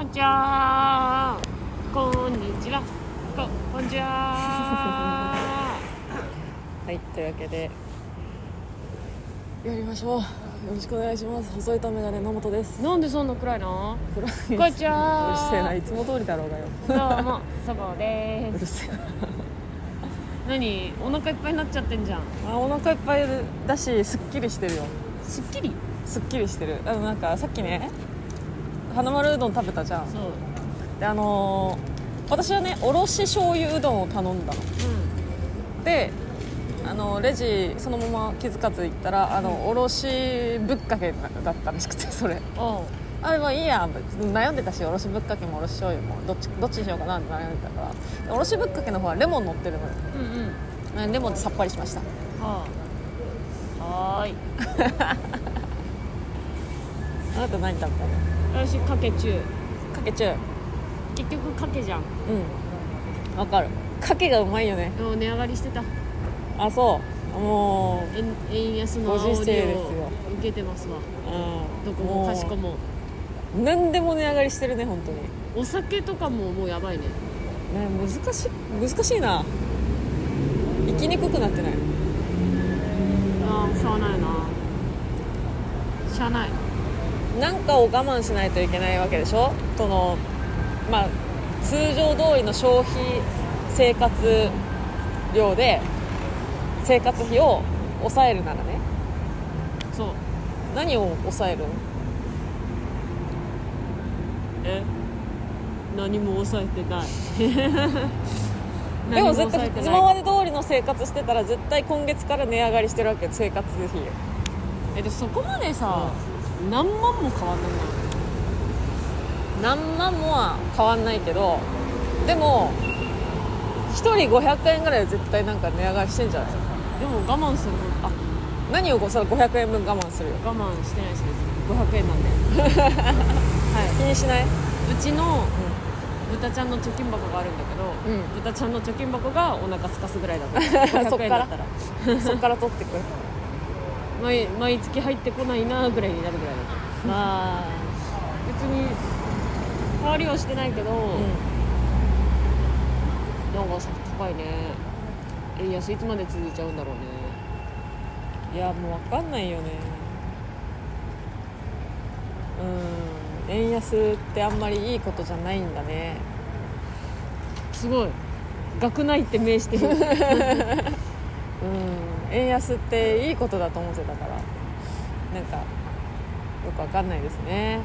こんにちは。こんにちは。ここんにちは。はいというわけで。やりましょう。よろしくお願いします。細いとメガネ野本です。なんでそんな暗いの？こんにこんにちは。うるせえな。いつも通りだろうがよ。どうもそぼでうるすせえな。何？お腹いっぱいになっちゃってんじゃん。あお腹いっぱいだしすっきりしてるよ。すっきり？すっきりしてる。あのなんかさっきね花丸うどん食べたじゃん。そう。であのー私はねおろし醤油うどんを頼んだの。うであのレジそのまま気づかず行ったらあのおろしぶっかけだったらしくてそれ。んおう。あまあいいや悩んでたしおろしぶっかけもおろし醤油もどっちどっちにしようかなって悩んでたから。でおろしぶっかけの方はレモン乗ってるのよ。うんうん。レモンでさっぱりしました。はあ。はーい。あなた何食べたの？私かけ中。かけ中。結局かけじゃん。うん。わかる。かけがうまいよね。でも値上がりしてた。あそう。も円円安のご時世ですよ。を受けてますわ。う、うん、どこもかしこも。う何でも値上がりしてるね本当に。お酒とかももうやばいね。ね難しい難しいな。生きにくくなってない。ああしゃあないな。しゃあないなんかを我慢しないといけないわけでしょ？そのまあ通常通りの消費生活量で生活費を抑えるならね。そう。何を抑えるの？え？何も抑えてない。でも絶対今まで通りの生活してたら絶対今月から値上がりしてるわけよ生活費。えでそこまでさ、何万も変わんない？何万もは変わんないけどでも1人500円ぐらいは絶対なんか値上がりしてんじゃない？なでも我慢する。あ何をこうその500円分我慢するよ。我慢してないです500円なんで。は気にしない、いうちの豚ちゃんの貯金箱があるんだけど、うん。豚ちゃんの貯金箱がお腹すかすぐらいだ ったそっ500円から。そっから取ってく？る毎毎月入ってこないなぐらいになるぐらいだった。まあ別に変わりはしてないけど、うなんかさ高いね。円安いつまで続いちゃうんだろうね。んいやもう分かんないよね。うん。円安ってあんまりいいことじゃないんだね。すごい。学内って名してるうん円安っていいことだと思ってたからなんかよく分かんないですね。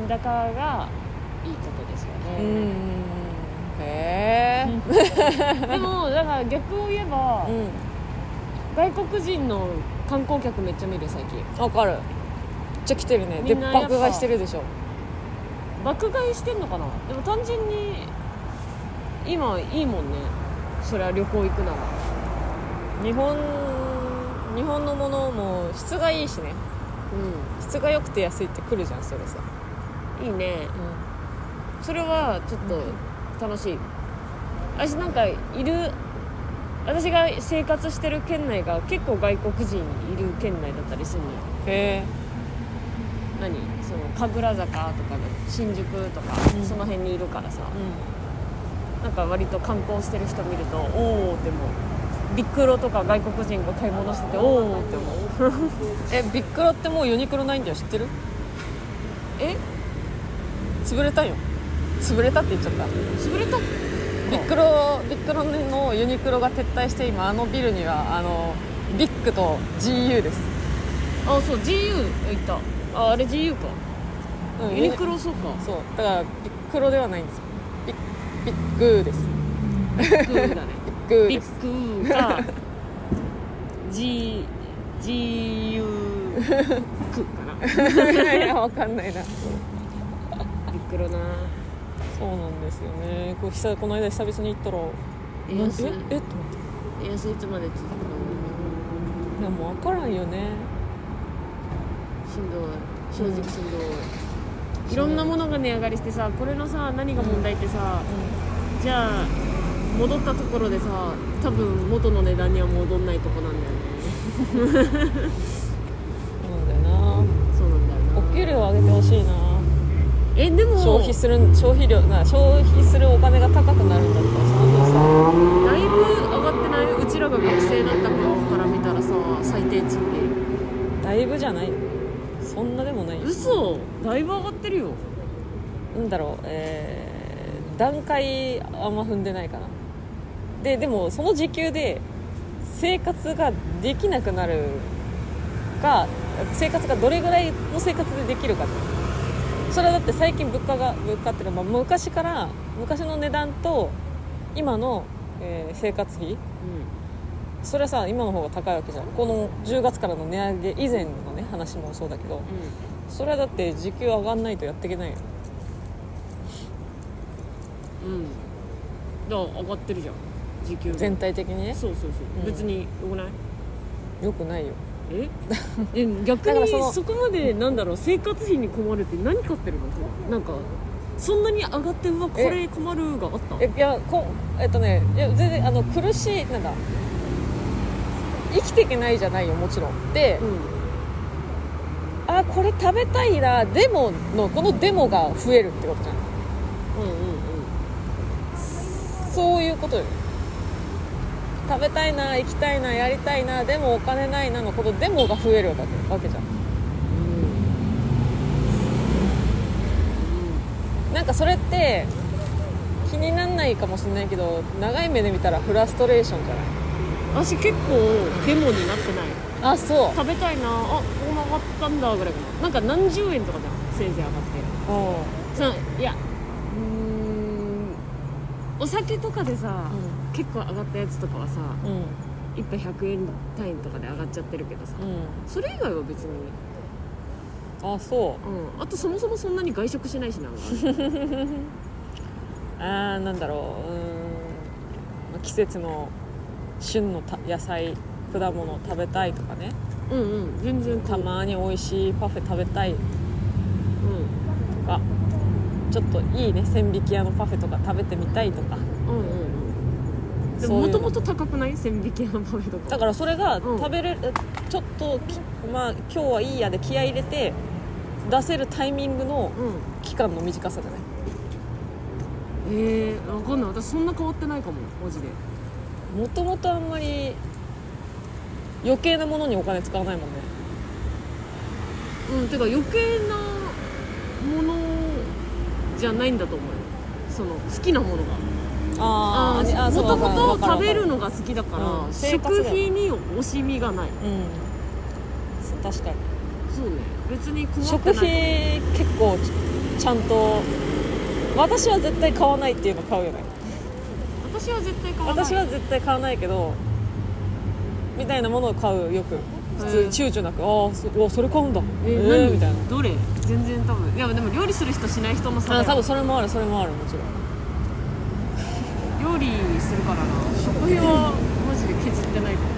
円高がいいことですようんね、へえ。でもだから逆を言えば、うん。外国人の観光客めっちゃ見る最近。分かる。めっちゃ来てるね。で爆買いしてるでしょ。爆買いしてんのかな？でも単純に今いいもんね。そりゃ旅行行くなら日本日本のものも質がいいしね。う質が良くて安いってくるじゃんそれさ、んいいね。それはちょっと楽しい。私なんかいる私が生活してる県内が結構外国人いる県内だったりするのよ。へえ。何？その神楽坂とかの新宿とか、うん。その辺にいるからさ。うなんか割と観光してる人見るとおおって思うビックロとか外国人が買い物してておおって思う。んえビックロってもうユニクロないんだよ知ってる？え？潰れたよ。潰れたって言っちゃった。潰れた？ビックロビックロのユニクロが撤退して今あのビルにはあのビッグと GU です、あそう GU 行った。ああれ GU か。うん。ユニクロそうか。そう。だからビックロではないんです。ビッビッグです。ビッグだねグ。ビッグか。G GU クかないやわかんないな。ビックロな。そうなんですよね。こう久この間久々に行ったら。えええっと思っ円安いつまで続くの？ていやもう分からんよね。しんどい。正直しんどい、いろんなものが値上がりしてさこれのさ何が問題ってさ、じゃあ戻ったところでさ多分元の値段には戻んないとこなんだよね。そうなんだよな。そうなんだよな。お給料上げてほしいな。えでも消費する消費量な消費するお金が高くなるんだったらその分さだいぶ上がってないうちらが学生だった頃から見たらさ最低賃金。だいぶじゃない？そんなでもない。嘘！だいぶ上がってるよ。なんだろうえー段階あんま踏んでないかなででもその時給で生活ができなくなるか生活がどれぐらいの生活でできるかそれはだって最近物価が物価っていうのはまあ昔から昔の値段と今の、えー生活費。それはさ今の方が高いわけじゃん。この10月からの値上げ以前のね話もそうだけど。それはだって時給上がんないとやっていけないよ。うんうん。だから上がってるじゃん時給。全体的にね？そうそうそう、うん。別によくない？よくないよ。え？え逆にだからそのそこまでなんだろう？生活費に困るって何買ってるの？なんかそんなに上がってうわこれ困るがあった？えいやこえっとねいや全然あの苦しいなんだ。生きていけないじゃないよもちろん。でうん。あこれ食べたいなでものこのデモが増えるってことじゃんうんうん。そういうことよ食べたいな行きたいなやりたいなでもお金ないなのこのデモが増えるわけわけじゃん。なんかそれって気になんないかもしれないけど長い目で見たらフラストレーションじゃない？うん私結構デモになってない。あそう。食べたいなあここも上がったんだぐらいかな。なんか何十円とかじゃんせいぜい上がって。さいやうーんお酒とかでさ、結構上がったやつとかはさうん。うん1杯100円単位とかで上がっちゃってるけどさ、うん。それ以外は別に、あそう。ん、あとそもそもそんなに外食しないしなう あーなんだろう。うーん。まあ季節の旬のた野菜果物食べたいとかね。うんうん。全然たまに美味しいパフェ食べたい。とうん。かちょっといいね千匹屋のパフェとか食べてみたいとか。うんうんうん。でももともと高くない千匹屋のパフェとか。だからそれがうん。食べれる、ちょっときまあ今日はいいやで気合い入れて出せるタイミングのうん期間の短さじゃない？えー、わかんない。私そんな変わってないかもマジで。もともとあんまり余計なものにお金使わないもんね。うんてか余計なものじゃないんだと思うよ。その好きなものが。あーあもともと食べるのが好きだから、うん食費に惜しみがない。うん。確かに。そうね。別に困って食ない費結構ちゃんと私は絶対買わないっていうの買うよね。私は絶対買わない。私は絶対買わないけどみたいなものを買うよく普通に躊躇なく、ああそれ買うんだ。ええー何？みたいな。どれ？全然多分いやでも料理する人しない人の差だよ。あ多分それもあるそれもあるもちろん。料理するからな。食費はマジで削ってないかも。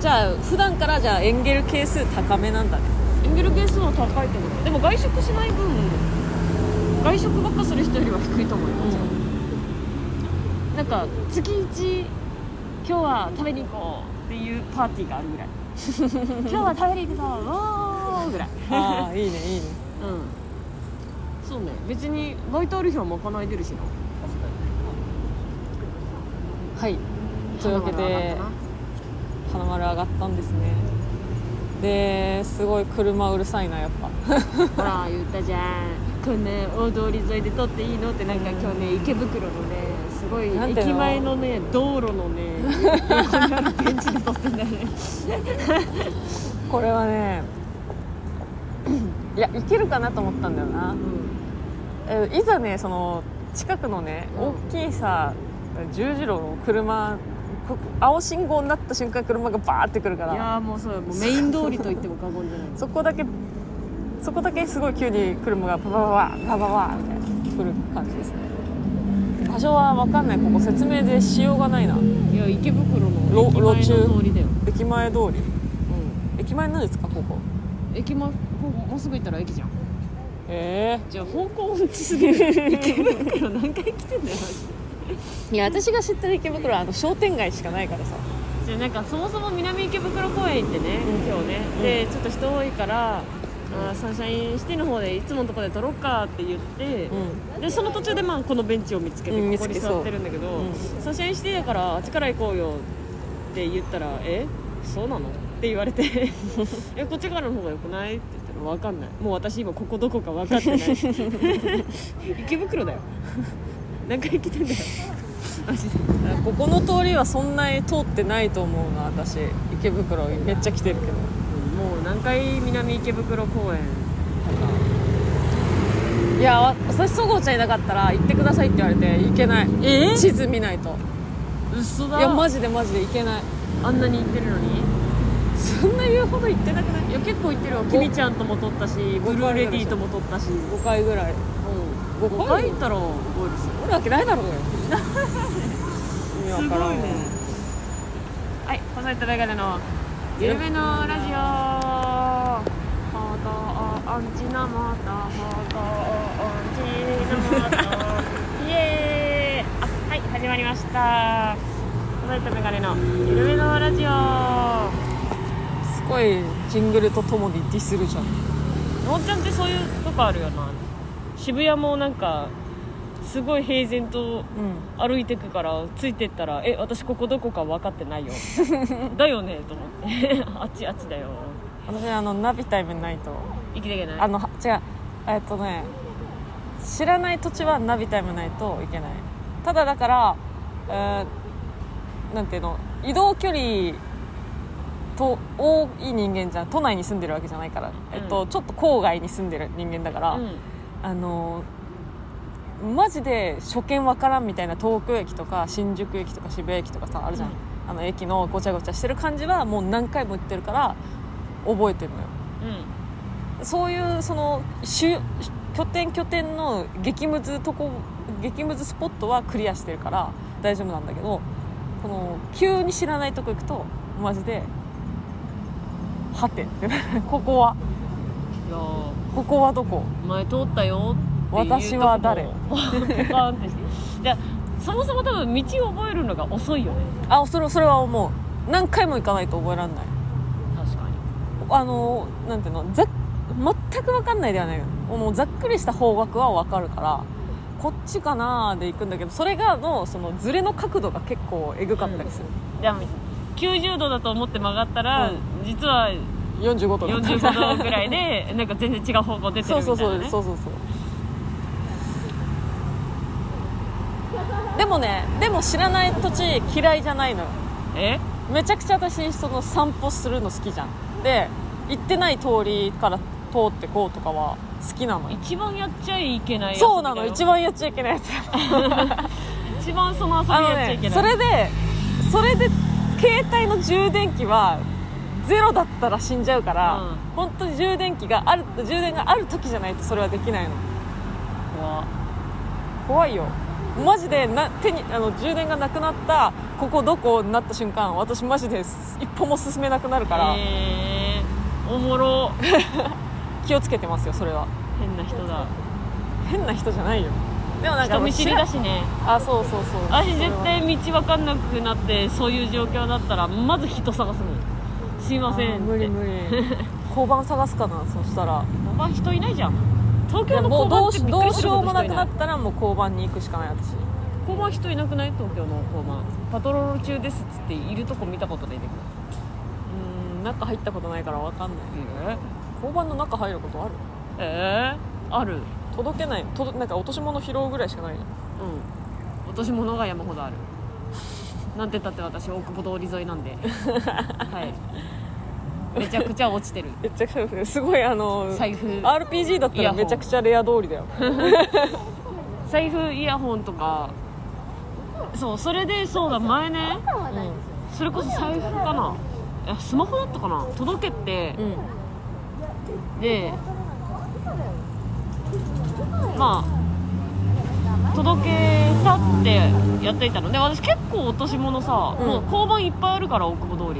じゃあ普段からじゃあエンゲル係数高めなんだね。エンゲル係数は高いと思う。でも外食しない分外食ばっかする人よりは低いと思うよもちろん、なんか月1今日は食べに行こうっていうパーティーがあるぐらい。今日は食べに行くぞおーぐらい。ああいいねいいね。うん。そうね。別にバイトある日は賄い出るしな。はい。というわけで花丸上がったんですね。ですごい車うるさいなやっぱ。ほら言ったじゃんこんな大通り沿いで撮っていいのってなんか今日ね池袋のねすごい駅前のね道路のね横にあるベンチで撮ってんだよねこれはね いやいけるかなと思ったんだよな。えいざねその近くのねうん。大きいさ十字路の車こ青信号になった瞬間車がバーってくるかいやもうそうよもうメイン通りと言っても過言じゃない。そこだけそこだけすごい急に車がパパパパパパパみたいな来る感じですね場所は分かんないここ説明でしようがないないや池袋のろ駅前の路中通りだよ、駅前通りうん駅前なんですかここ、駅前こうもうすぐ行ったら駅じゃんええじゃあ方向音痴すぎる池袋何回来てんだよいや私が知ってる池袋はあの商店街しかないからさじゃあなんかそもそも南池袋公園行ってね、うん今日ね、うんでちょっと人多いからあーサンシャインシティの方でいつものとこで撮ろうかって言って、うでその途中でまあこのベンチを見つけてうんここに座ってるんだけど、う。んサンシャインシティだからあっちから行こうよって言ったら「えそうなの?」って言われて「えこっちからの方がよくない?」って言ったら「分かんない。もう私今ここどこか分かってない。池袋だよ。何回来てんだよ。ここの通りはそんなに通ってないと思うな私。池袋めっちゃ来てるけどもう何回南池袋公園いやわ私そごうちゃんいなかったら行ってくださいって言われて行けない。え？地図見ないと。嘘だ。いやマジでマジで行けない。あんなに行ってるのに？そんな言うほど行ってなくない？いや結構行ってるわ。キミちゃんとも撮ったしブルーレディとも撮ったし。5回ぐらい。うん。5 5回行ったら覚えるし。おるわけないだろうよ。意味わからんわ。はい細いとメガネの緩めのラジオ。ハートアンチなまた。ハートアンチなまた。イエーイ。あはい始まりました。細いとメガネの。緩めのラジオ。すごいジングルとともにディスるじゃん。のんちゃんってそういうとこあるよな。渋谷もなんかすごい平然とうん。歩いてくからついてったら「え私ここどこか分かってないよ」だよねと思って。あっちあっちだよ。私あのナビタイムないと。生きていけない？あのは違う。えっとね知らない土地はナビタイムないといけない。ただだから、えーなんていうの移動距離と多い人間じゃん都内に住んでるわけじゃないから、えっと、ちょっと郊外に住んでる人間だから、うん。あのマジで初見わからんみたいな東京駅とか新宿駅とか渋谷駅とかさあるじゃん、うん。あの駅のごちゃごちゃしてる感じはもう何回も言ってるから覚えてるのよ。そういうその主拠点拠点の激ムズとこ激ムズスポットはクリアしてるから大丈夫なんだけどこの急に知らないとこ行くとマジではてって。ここは。いやここはどこ？ー前通ったよ私は誰？とこもポカーンってしてでそもそも多分道を覚えるのが遅いよね。あそれそれは思う。何回も行かないと覚えられない。確かに。あのなんていうの？ざっ全く分かんないではない。よもうざっくりした方角は分かるからこっちかなーで行くんだけどそれがのそのズレの角度が結構えぐかったりする、じゃあ90度だと思って曲がったら、うん。実は45度だった。45度ぐらいでなんか全然違う方向出てるそうみたいな、ね、そうそうそうそうそうでもねでも知らない土地嫌いじゃないのよ。え？めちゃくちゃ私その散歩するの好きじゃん。で行ってない通りから通ってこうとかは好きなのよ。一番やっちゃいけないやつそうなの。一番やっちゃいけないやつ。一番その遊びやっちゃいけない、ねそれでそれで携帯の充電器はゼロだったら死んじゃうから、うん。本当に充電器がある充電がある時じゃないとそれはできないの。怖怖いよマジでな手にあの充電がなくなったここどこになった瞬間私マジで一歩も進めなくなるから、えー、おもろ。気をつけてますよそれは。変な人だ。変な人じゃないよ。でもなんか人見知りだしね。あそうそうそう。私絶対道分かんなくなってそういう状況だったらまず人探すもんすいませんあー無理無理。交番探すかなそしたら。交番人いないじゃん東京の交もうどうし番ってびっくりどうしようするほど人いもなくなったらもう交番に行くしかない。私交番人いなくない？東京の交番。パトロール中ですっつっているとこ見たことないんだけうーん中入ったことないから分かんない。ど交番の中入ることある？ええー、ある？届けない。とどなんか落とし物拾うぐらいしかないじゃんうん。落とし物が山ほどある。なんて言ったって私大久保通り沿いなんで。はいめちゃくちゃ落ちてる。めちゃくちゃすごいあの財布。RPG だったらめちゃくちゃレア通りだよ。財布イヤホンとか。そうそれでそうだ前ね。それこそ財布かな。いやスマホだったかな。届けて。うん、うんでまあ届けたってやっていたの。で私結構落とし物さ、うん。もう交番いっぱいあるから大久保通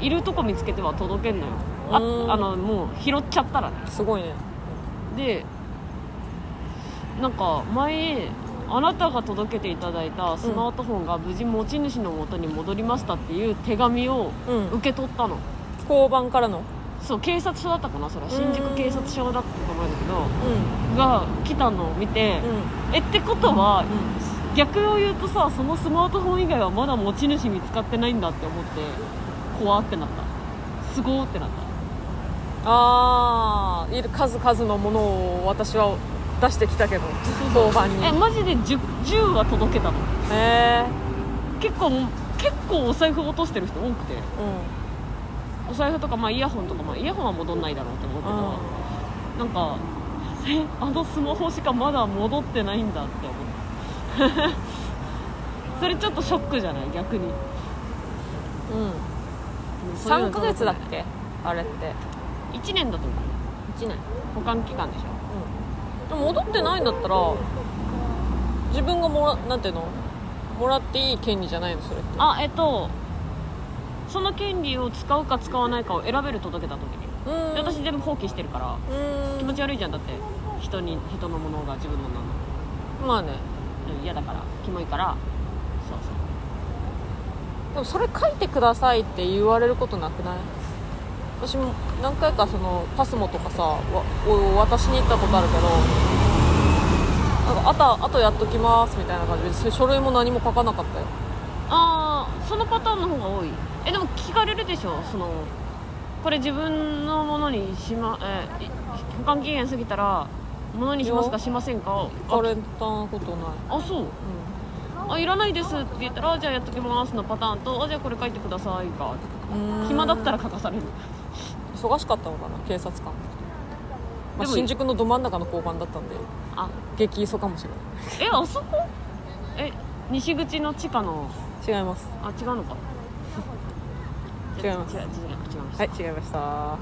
いるとこ見つけては届けんのよ。あうん。あのもう拾っちゃったらね。すごいね。でなんか前あなたが届けていただいたスマートフォンが無事持ち主の元に戻りましたっていう手紙をうん。受け取ったの、交番からの？そう警察署だったかなそれは。新宿警察署だったと思うんだけどうん。が来たのを見て、うん。えってことは、逆を言うとさそのスマートフォン以外はまだ持ち主見つかってないんだって思って怖ってなった。すごーってなった。ああいる数々のものを私は出してきたけど交番に。えマジで 10, 10は届けたの。へえ結構結構お財布落としてる人多くて。うお財布とか、まあ、イヤホンとか、まあ、イヤホンは戻んないだろうと思うけど、なんかえあのスマホしかまだ戻ってないんだって思って それちょっとショックじゃない？逆に。んうん3ヶ月だっけ？あれって。1年だと思う。1年。保管期間でしょ。でも戻ってないんだったら自分がもらなんていうの？もらっていい権利じゃないのそれって。あえっとその権利を使うか使わないかを選べる届けた時にで私全部放棄してるから。気持ち悪いじゃん。だって人に人のものが自分のなの。まあね。うん嫌だからキモいから。そうそう。でもそれ書いてくださいって言われることなくない？私も何回かそのパスモとかさわを渡しに行ったことあるけどなんかあとあとやっときますみたいな感じで書類も何も書かなかったよ。ああそのパターンの方が多い。えでも聞かれるでしょ？そのこれ自分のものにしまえ保管期限過ぎたらものにしますかしませんか？聞かれたことない、あそうあいらないですって言ったらじゃあやっときますのパターンとあじゃあこれ書いてくださいか。うん。暇だったら書かされる。忙しかったのかな警察官、まあ、新宿のど真ん中の交番だったんであ。激急かもしれえあそこ？え西口の地下の？ない違います。あ違うのか。違います。違いましたはい違いました。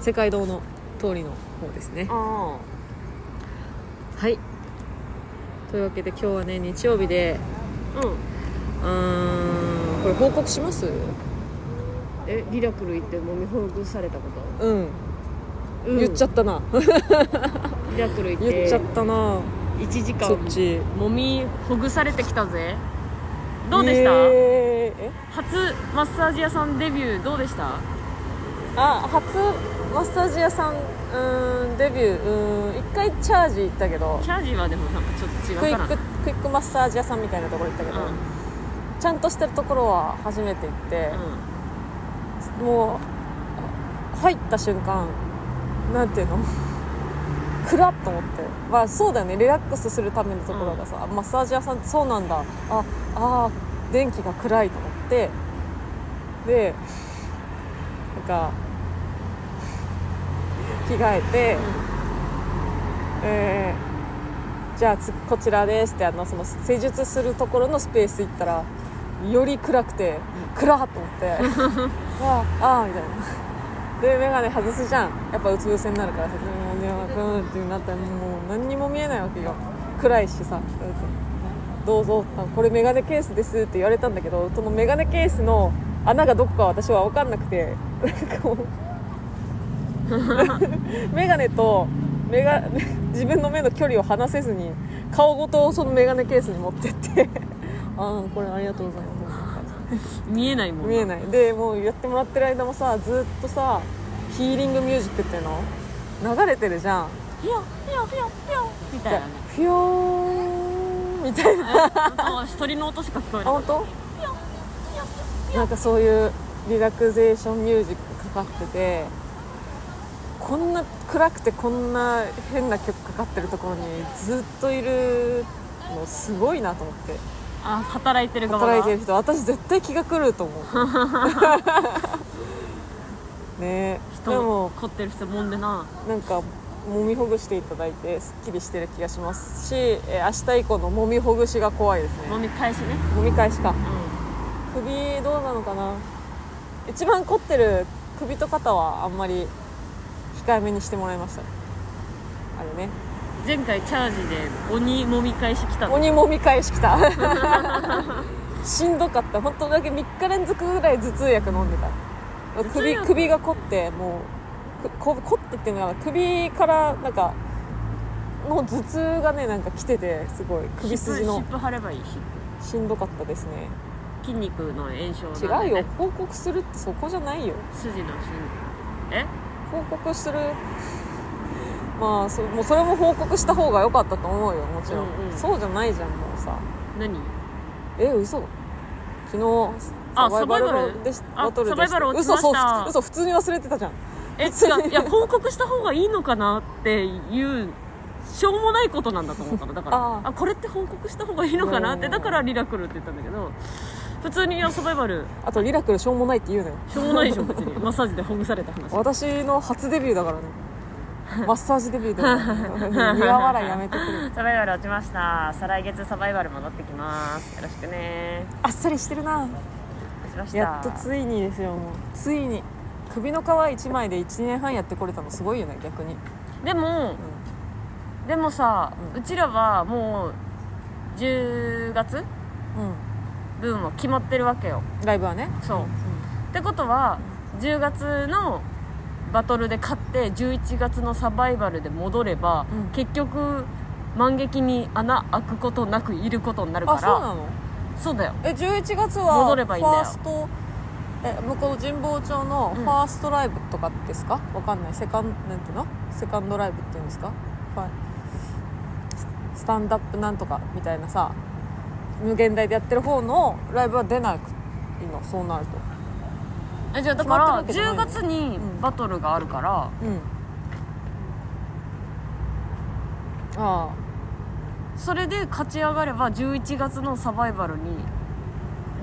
世界堂の通りの方ですね。あはい。というわけで今日はね日曜日であうん。うーん。これ報告します？えリラクル行ってもみほぐされたこと？うん、うん。言っちゃったな。リラクル行って。言っちゃったな。1時間そっち。もみほぐされてきたぜ。どうでした、えーえ？初マッサージ屋さんデビューどうでした？あ初マッサージ屋さんうーんデビュー。うーん一回チャージ行ったけど。チャージはでもなんかちょっと違うかな。クイッククイックマッサージ屋さんみたいなところ行ったけど、うんちゃんとしてるところは初めて行って、もう入った瞬間なんていうの？暗っと思って。まあそうだよね。リラックスするためのところがさ、マッサージ屋さんってそうなんだ。ああー電気が暗いと思って。でなんか着替えて、えーじゃあつこちらですってあのその施術するところのスペース行ったらより暗くて暗っと思って ああみたいな。で眼鏡外すじゃん。やっぱうつ伏せになるからさもう電話クーンってなったらもう何にも見えないわけよ。暗いしさ。どうぞ。あこれ眼鏡ケースですって言われたんだけどその眼鏡ケースの穴がどこか私は分かんなくて。なんかこう眼鏡と目が 自分の目の距離を離せずに顔ごとその眼鏡ケースに持ってって。ああこれありがとうございます。見えないもん見えない。でもうやってもらってる間もさずっとさヒーリングミュージックっていうの流れてるじゃん。ピヨピヨピヨピヨみたいなね。ヨーンみたいな。あ鳥の音しか聞こえない。あ本当？なんかそういうリラクゼーションミュージックかかっててこんな暗くてこんな変な曲かかってるところにずっといるのすごいなと思って。あ働いてる側が？働いてる人私絶対気が狂うと思う。ね。え人でも凝ってる人もんでな。なんか揉みほぐしていただいてすっきりしてる気がしますし、えー明日以降の揉みほぐしが怖いですね。もみ返しね。揉み返しか。う首どうなのかな。一番凝ってる首と肩はあんまり控えめにしてもらいました。あれね。ん前回チャージで鬼もみ返し来たの？鬼揉み返しきた。しんどかった。本当だけ3日連続ぐらい頭痛薬飲んでた。首首が凝ってもうくこ凝ってっていうのは首からなんかの頭痛がねなんか来ててすごい。首筋の。湿布貼ればいい湿しんどかったですね。布筋肉の炎症ね。違うよ。報告するってそこじゃないよ。筋のしんえ？報告する。まあそもうそれも報告した方が良かったと思うよもちろん、うんうん。そうじゃないじゃんもうさ。何？え嘘。昨日あサバイバルル。でバトルでサバイバル落ちました。嘘そう嘘普通に忘れてたじゃん。え違う。いや報告した方がいいのかなっていうしょうもないことなんだと思ったの。だからああこれって報告した方がいいのかなってうんだからリラクルって言ったんだけど普通にサバイバルあとリラクルしょうもないって言うのよ。しょうもないでしょ別に。マッサージでほぐされた話。私の初デビューだからね。マッサージデビューだから苦笑いやめてくれ。サバイバル落ちました。再来月サバイバル戻ってきます。よろしくね。あっさりしてるな。落ちました。やっとついにですよもう。ついに。首の皮1枚で1年半やってこれたのすごいよね逆に、でもでもさ、ううんちらはもう10月？う分は決まってるわけよ。ん、ライブはね。そう、ってことは10月のバトルで勝って11月のサバイバルで戻れば、うん。結局満劇に穴開くことなくいることになるからあそうなの？そうだよ。え11月は戻ればいいんだよ。ファーストえ向こう神保町のフうん。ァーストライブとかですか、わかんない。セカンなんていうの？セカンドライブっていうんですか？ファススタンダップなんとかみたいなさ無限大でやってる方のライブは出なくいいのそうなると。えじゃあだから10決まってるわけ月にうん。バトルがあるから、うん。あそれで勝ち上がれば11月のサバイバルに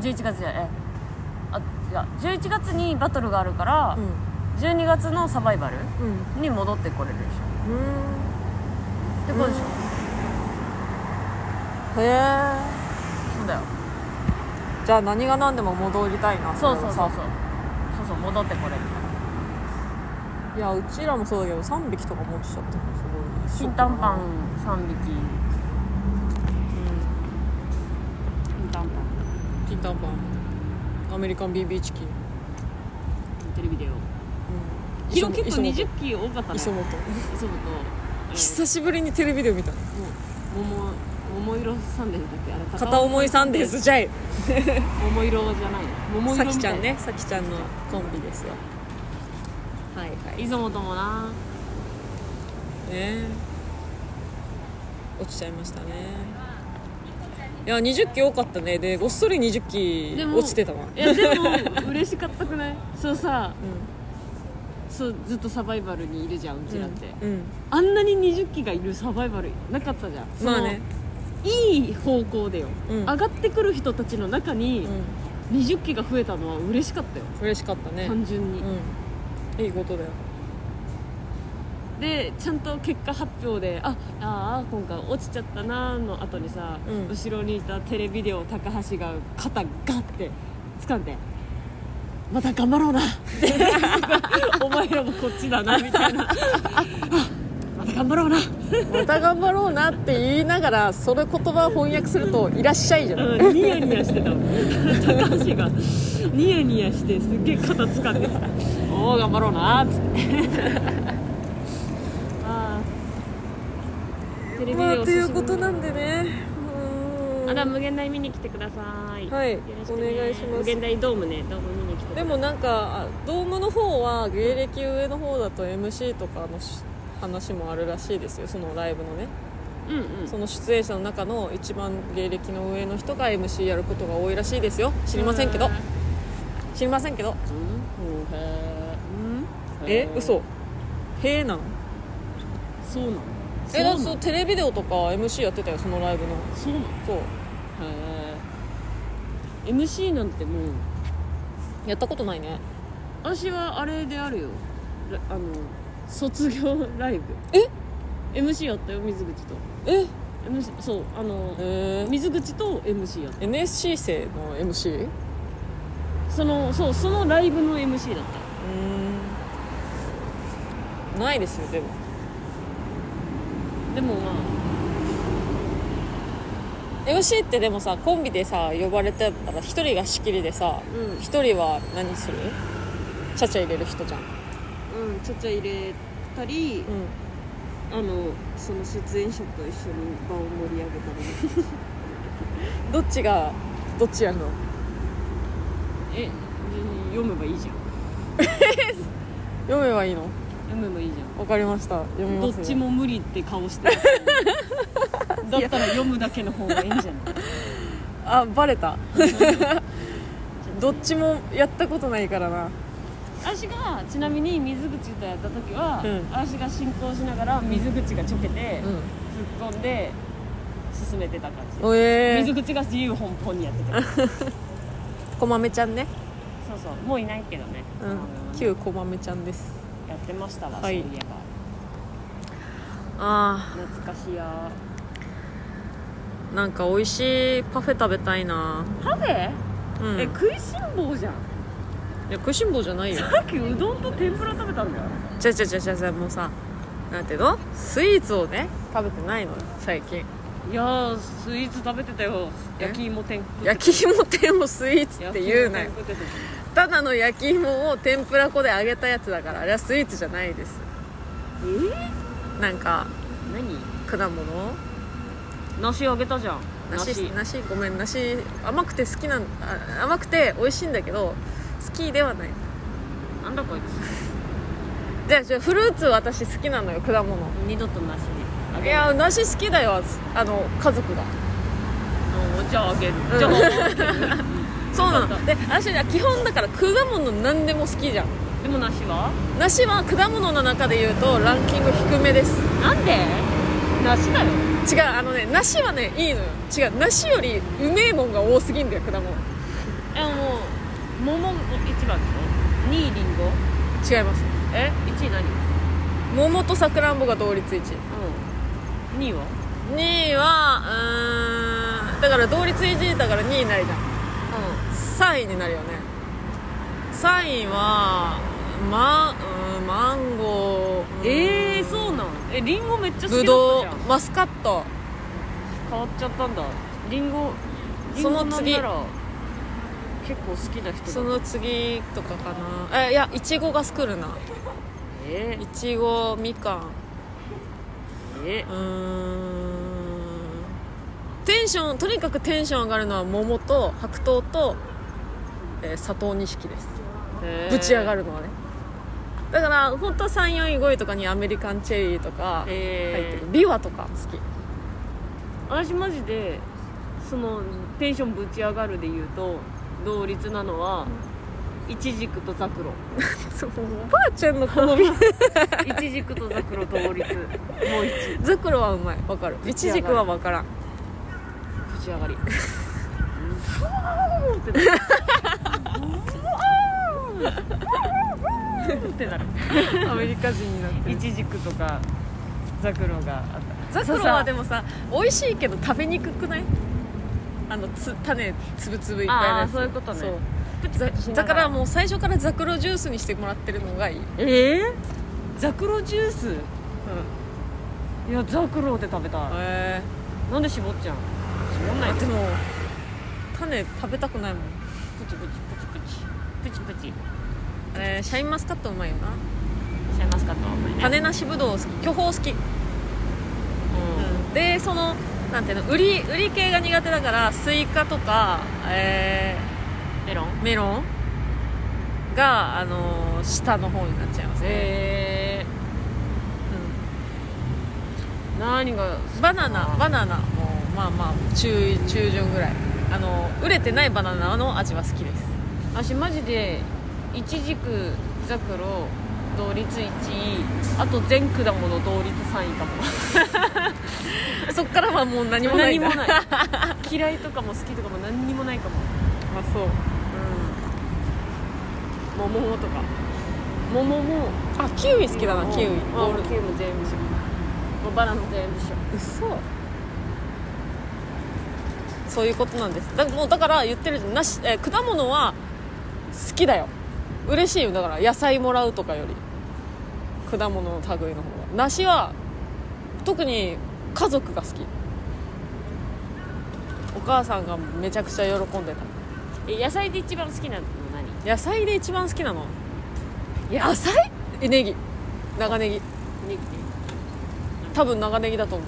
11月じゃえあ違う11月にバトルがあるから、あうん。12月のサバイバルうん。に戻ってこれるでしょ。うん。ってことでしょ、へえだよ。じゃあ何が何でも戻りたいな。そうそうそうそう。そうそう戻ってこれ。るいやうちらもそうだけど3匹とか持ちちゃったのすごい金丹パン3匹。金丹パン。パン。アメリカン BB チキン、テレビでよ。うん、結構磯20機多かったね。磯本。磯部と、えー久しぶりにテレビで見たもう。桃桃色サンデーズだっけ？あれ片思いサンデーズじゃい。桃色じゃない桃色さきちゃんね。さきちゃんのコンビですよ。はいはい。磯本もな。ね。落ちちゃいましたね。いや20機多かったね。でごっそり20機でも落ちてたわ。いやでも嬉しかったくない？そうさ。うそうずっとサバイバルにいるじゃんうちらって、ん、うん、あんなに20機がいるサバイバルなかったじゃん。まあねいい方向でよ、うん。上がってくる人たちの中にうん。20機が増えたのは嬉しかったよ。嬉しかったね。単純に、うん。いいことだよ。でちゃんと結果発表でああー今回落ちちゃったなーの後にさ、うん。後ろにいたテレビデオ高橋が肩ガッて掴んでまた頑張ろうなって。お前らもこっちだなみたいな 頑張ろうな、また頑張ろうなって言いながらそれ言葉を翻訳すると「いらっしゃい」じゃん、うん、ニヤニヤしてた高橋が。ニヤニヤしてすっげえ肩掴んでたおお頑張ろうなーっつって。ああテレビまあでおということなんでね。うん。あだ無限大見に来てください。はいよろしくね。お願いします。無限大ドームね。ドーム見に来てでもなんかあドームの方は芸歴上の方だと MC とかのし話もあるらしいですよそのライブのね。うんうん。その出演者の中の一番芸歴の上の人が MC やることが多いらしいですよ。知りませんけど。知りませんけど。うん。へえ？嘘。へえなのそうなのえだそうテレビデオとか MC やってたよそのライブの。そうなのそう。へえ MC なんてもうやったことないね。私はあれであるよ。らあの卒業ライブ。え？MC やったよ水口と。え？MC そうあのえー、水口と MC やった。NSC 生の MC? うそのそうそのライブの MC だった。ーん。ないですよでも。でもま MC ってでもさコンビでさ呼ばれてたら一人が仕切りでさあうん。一人は何する？ちゃちゃ入れる人じゃんうんちゃちゃ入れたり、うんあのその出演者と一緒に場を盛り上げたり。どっちがどっちやるの？え読めばいいじゃん。読めばいいの？読めばいいじゃわかりました。読みんどますよ。っちも無理って顔してる。だったら読むだけの方がいいんじゃない？あバレた。どっちもやったことないからな私がちなみに水口とやった時は、うん。私が進行しながら水口がちょけて、う突っ込んで進めてた感じ、んおえ水ー、口が自由奔放にやってた。そ うこまめちゃんね。そうもういないけどね、うん。旧こまめちゃんです。やってましたわ、はい。そういえば。あ懐かしいや。ーなんか美味しいパフェ食べたいな。パフェ、うん。え食いしん坊じゃんいや食いしん坊じゃないよ。さっきうどんと天ぷら食べたんだよ。ちゃちゃちゃちゃちゃもうさなんていうの？スイーツをね食べてないのよ最近。いやースイーツ食べてたよ。え？焼き芋天焼き芋天をスイーツって言うなよ。た。ただの焼き芋を天ぷら粉で揚げたやつだからあれはスイーツじゃないです。え？なんか何？果物？梨あげたじゃん。梨。梨？ごめん梨。甘くて好きなんあ甘くて美味しいんだけど好きではない。なんだこいじゃあじゃあフルーツ私好きなのよ果物。つ二度と梨あいや梨好きだよあの家族が。うんじゃああげる、うん。じゃあ そうなの。で私は基本だから果物何でも好きじゃん。でも梨は？梨は果物の中で言うとランキング低めです。なんで？梨だよ。違うあのね梨はねいいのよ。違う梨よりうめえもんが多すぎんだよ果物桃一番でしょ？2位リンゴ違います。え？1位何？桃とさくらんぼが同率1位うん。2位は？2位はうーんだから同率1位だから2位になるじゃん。3位になるよね。3位はまうんマンゴー。えー、そうなん？えリンゴめっちゃ好きだったぶどうじゃんマスカット。変わっちゃったんだ。リンゴリンゴその次結構好きな人だ。その次とかかな。えいやいちごがスクるな。え？いちごみかん。え？うーん。テンションとにかくテンション上がるのは桃と白桃と、えー砂糖錦です。えぶち上がるのはね。だから本当は3位4位5位とかにアメリカンチェリーとか入ってえる。ビワとか好き。私マジでそのテンションぶち上がるで言うと同率なのはイチジクとザクロ。そうおばあちゃんの好み。イチジクとザクロ同率。もう一。ザクロはうまい。わかる。イチジクは分からん。ぶち上がり。ふわーってなる。ってなる。アメリカ人になって。イチジクとかザクロがあった。ザクロはでもさ美味しいけど食べにくくない？あのつ種つぶつぶいっぱいのあーそういうことね。そう。プチざプチしながだから。もう最初からザクロジュースにしてもらってるのがいい、うん、えー、ザクロジュース？いやザクロで食べたい。へなんで絞っちゃう絞んないで。も種食べたくないもん。プチプチプチプチ。プチプチ。えーシャインマスカットうまいよな。シャインマスカットは甘いね。種なしぶどう好き。巨峰好き、うん。でそのなんていうの売り売り系が苦手だからスイカとか、えメロン？ーメロンが、あのー下の方になっちゃいますね、えー、何が？うんバナナバナナもまあまあ中中旬ぐらい。あの売れてないバナナの味は好きです。私マジでイチジクザクロ同率1位。あと全果物同率3位かも。そっからはもう何もない。何もない。嫌いとかも好きとかも何にもないかも。あそう。うん。桃とか。桃も。あキウイ好きだなキウイ。あ俺キウイも全部一緒もうバナナ全部一緒嘘。そういうことなんです。だもうだから言ってるじゃん。なし、えー果物は好きだよ。嬉しいよ。だから野菜もらうとかより果物の類の方が梨は特に家族が好き。お母さんがめちゃくちゃ喜んでた。え野菜で一番好きなの何？野菜で一番好きなの。野菜？えネギ。長ネギ。ネギで多分長ネギだと思う。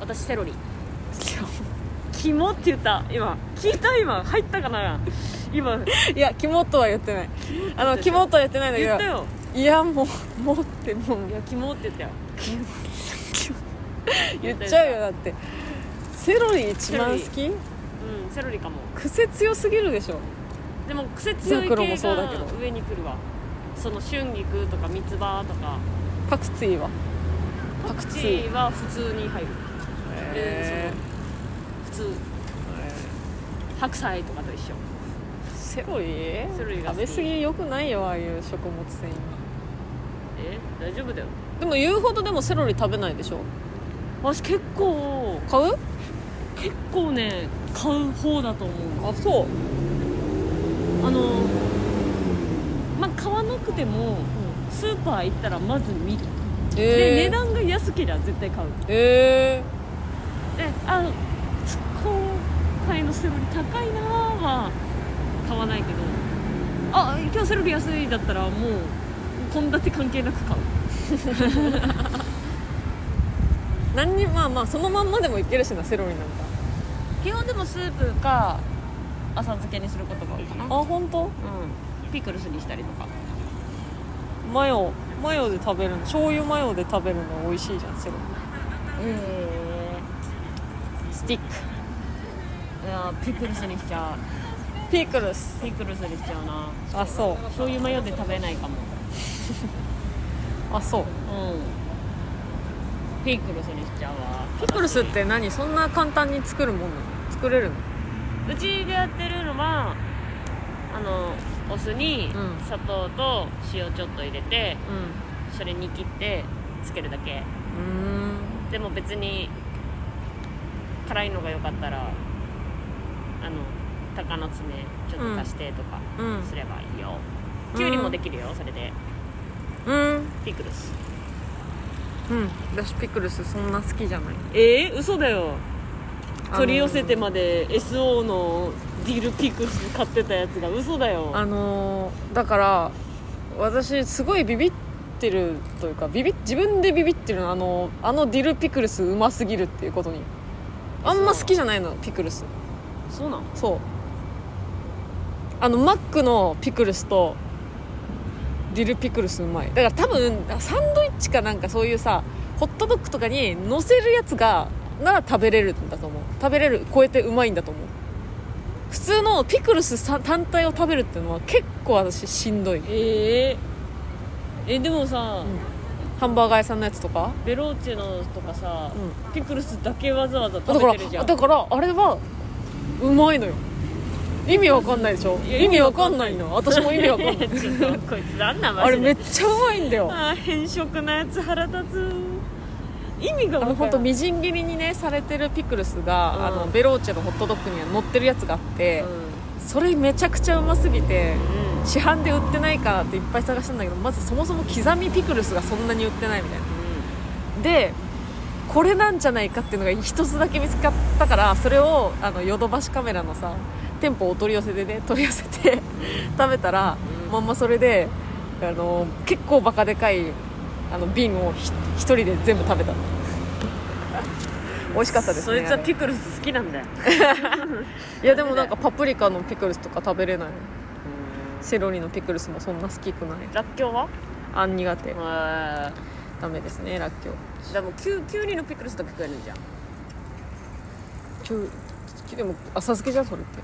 私セロリ。キモって言った。今聞いた？今入ったかな？今。いや肝とは言ってない。あの肝とは言ってないんだけど。言ったよいやもうもうってもう。いやキモって言った。よ言っちゃうよだって。セロリ一番好き？うんセロリかも。癖強すぎるでしょ。でも癖強い系が上に来るわ。その春菊とか三つ葉とか。パクチーは？パクチーは普通に入る。へ普通。白菜とかと一緒。セロリ？セロリが食べ過ぎよくないよああいう食物繊維。え大丈夫だよ。でも言うほどでもセロリ食べないでしょ？私結構。買う結構ね買う方だと思うあそう。あのまあ買わなくてもスーパー行ったらまず見る、で値え段が安ければ絶対買う。えであ今回のセロリ高いなーは買わないけど。あ今日セロリ安いだったらもう献立関係なく買う。ー、何にまあまあそのまんまでもいけるしなセロリなんか。基本でもスープか浅漬けにすることが多いかな。あ本当？うん。ピクルスにしたりとか。マヨマヨで食べるの醤油マヨで食べるの美味しいじゃんセロえリスティック。ー、いやピクルスにしちゃピクルス。うピクルスにしちゃうな。あそう。醤油マヨで食べないかも あそう。うん。ピクルスにしちゃうわ。ピクルスって何？そんな簡単に作るもんなの？作れるの？うちでやってるのはあのお酢にうん。砂糖と塩ちょっと入れてうそれに切ってつけるだけ。ん。うでも別に辛いのが良かったらあの鷹の爪ちょっと足してとかーん。うん。すればいいよ、うん。きゅうりもできるよそれでうん。ピクルス。うん。私ピクルスそんな好きじゃない。えー、嘘だよ。取り寄せてまで SO のディルピクルス買ってたやつが嘘だよ。あのーだから私すごいビビってるというかビビ自分でビビってるのあのあのディルピクルスうますぎるっていうことに。あんま好きじゃないのピクルス。そう。なんそう。あのマックのピクルスとディルピクルスうまいだから多分サンドイッチかなんかそういうさホットドッグとかに乗せるやつがなら食べれるんだと思う。食べれる超えてうまいんだと思う。普通のピクルスさ単体を食べるっていうのは結構私しんどい。えー、えでもさ、ハンバーガー屋さんのやつとか？ベローチェのとかさ、うピクルスだけわざわざだか食べてるじゃん。らだからあれはうまいのよ意味わかんないでしょ？意味わかんないの？私も意味わかんない。ちょっとこいつなあれめっちゃうまいんだよ。あー変色なやつ腹立つ。意味があの本当みじん切りにねされてるピクルスが、うん。あのベローチェのホットドッグには乗ってるやつがあって、うそれめちゃくちゃうますぎてんうん。市販で売ってないかなっていっぱい探したんだけどまずそもそも刻みピクルスがそんなに売ってないみたいな。でこれなんじゃないかっていうのが一つだけ見つかったからそれをあのヨドバシカメラのさ店舗お取り寄せでね取り寄せて 食べたら、うん。まんまそれであの結構バカでかいあの瓶をひ一人で全部食べた。美味しかったですね。そいつはピクルス好きなんだよ。いやでもなんかパプリカのピクルスとか食べれない。セロリのピクルスもそんな好きくない。らっきょうは？あん苦手。あダメですねらっきょう。でもきゅうきゅうりのピクルスだけ食えるんじゃん。きゅうでも浅漬けじゃんそれって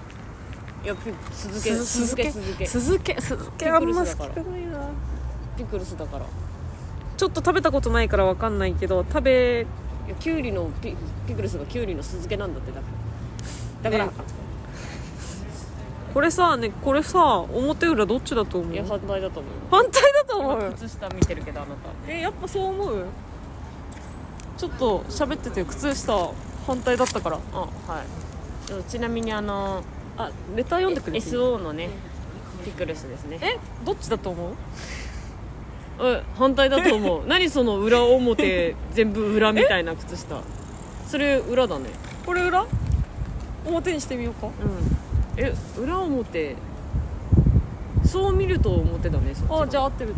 いやピ酢漬け酢酢漬け。酢漬け酢漬け酢漬けあんま好きくないな。ピクルスだから。いちょっと食べたことないからわかんないけど食べやきゅうりのピピクルスがきゅうりの酢漬けなんだってだから。だから、ね。これさねこれさ表裏どっちだと思う？いや反対だと思う反対だと思う。今靴下見てるけどあなた。えやっぱそう思う？ちょっと喋ってて靴下反対だったから。あはい。ちなみにあのあレター読んでくれていい SO のねピクルスですね。えどっちだと思う？え反対だと思う。何その裏表全部裏みたいな靴下。それ裏だね。これ裏？表にしてみようか。うん。え裏表。そう見ると表だねそっちが。あじゃあ合ってる。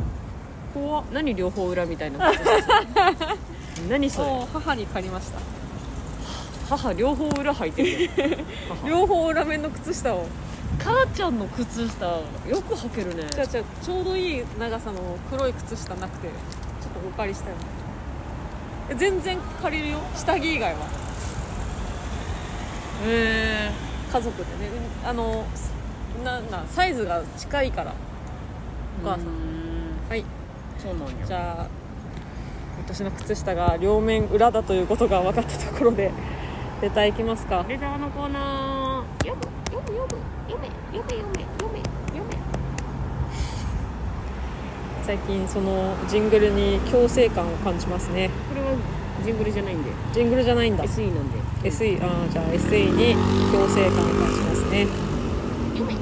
怖っ。何両方裏みたいな靴下。何それ？あ母に借りました母両方裏履いてる。母 両方裏面の靴下を。母ちゃんの靴下よく履けるね。じゃあじゃあちょうどいい長さの黒い靴下なくてちょっとお借りしたいの。え全然借りるよ。下着以外は。へえ家族でね。うんあのななサイズが近いから。お母さん。はい。そうなんや。じゃあ私の靴下が両面裏だということが分かったところでレターいきますか。レターのコーナー。読む読む読む読め読め読め。読め読め最近そのジングルに強制感を感じますね。これはジングルじゃないんで。ジングルじゃないんだ。SE なんで。SE あーじゃあ SE に強制感を感じますね。読め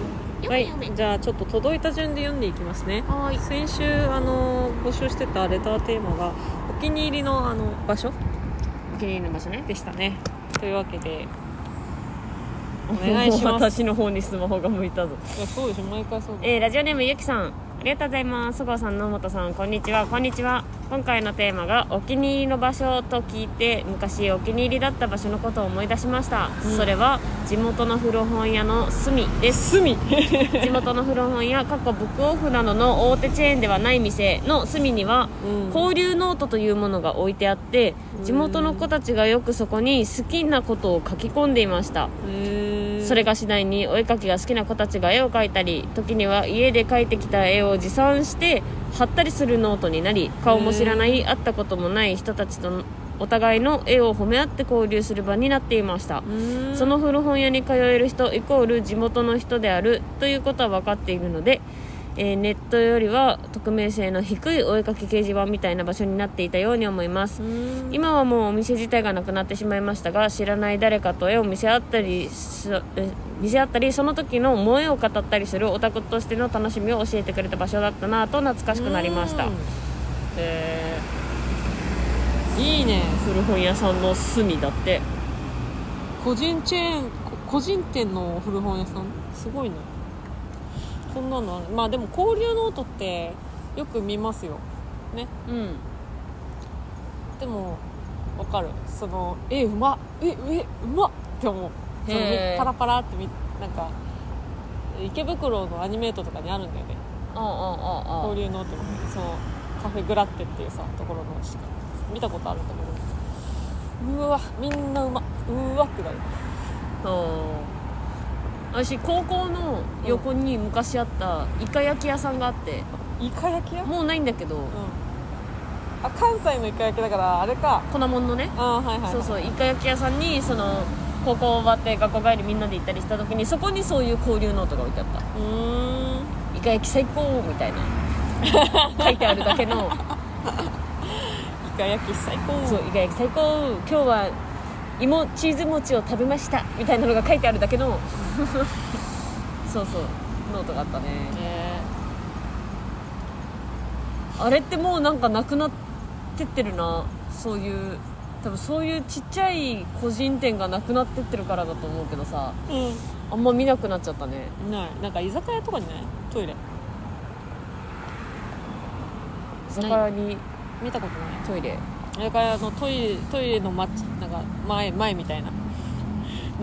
読はいじゃあちょっと届いた順で読んでいきますね。はーい。先週あの募集してたレターテーマがお気に入りのあの場所？お気に入りの場所ね。でしたねというわけで お願いします。私の方にスマホが向いたぞ。いやそうでしょ毎回そうだ。えーラジオネームゆきさんありがとうございます。そごうさん野本さんこんにちは。こんにちは。今回のテーマがお気に入りの場所と聞いて昔お気に入りだった場所のことを思い出しました、うん。それは地元の古本屋の隅です。隅。地元の古本屋過去ブックオフなどの大手チェーンではない店の隅にはうん。交流ノートというものが置いてあって地元の子たちがよくそこに好きなことを書き込んでいました。へーそれが次第にお絵描きが好きな子たちが絵を描いたり時には家で描いてきた絵を持参して貼ったりするノートになり顔も知らない会ったこともない人たちとお互いの絵を褒め合って交流する場になっていました。その古本屋に通える人イコール地元の人であるということは分かっているので、えーネットよりは匿名性の低いお絵描き掲示板みたいな場所になっていたように思います。今はもうお店自体がなくなってしまいましたが知らない誰かと絵を見せ合ったり見せ合ったりその時の萌えを語ったりするオタクとしての楽しみを教えてくれた場所だったなと懐かしくなりました。いいねー古本屋さん。の隅だって個人チェーンこ個人店の古本屋さんすごいねこんなのまあでも交流ノートってよく見ますよ。ね。うんでもわかる。そのえうま。っええうまっって思う。そのパラパラってみなんか池袋のアニメイトとかにあるんだよね。交流ノートのそのカフェグラッテっていうさところのしか見たことあるんだけど。うわみんなうま。っうわってなる。あ私高校の横に昔あったイカ焼き屋さんがあって。イカ焼き屋？うんもうないんだけど。あ関西のイカ焼きだからあれか。粉もんのね。あーはいはい、はい、そうそうイカ焼き屋さんにその高校終わって学校帰りみんなで行ったりした時にそこにそういう交流ノートが置いてあった。うーん。イカ焼き最高みたいな。書いてあるだけの。イカ焼き最高。そうイカ焼き最高。今日は芋チーズ餅を食べましたみたいなのが書いてあるだけのそうそうノートがあったね。ねあれってもうなんかなくなってってるな。そういう多分そういうちっちゃい個人店がなくなってってるからだと思うけどさ。うあんま見なくなっちゃったね。んない。なんか居酒屋とかにない？トイレ。居酒屋に見たことない。トイレ。居酒屋のトイレトイレのマッチなんか前前みたいな。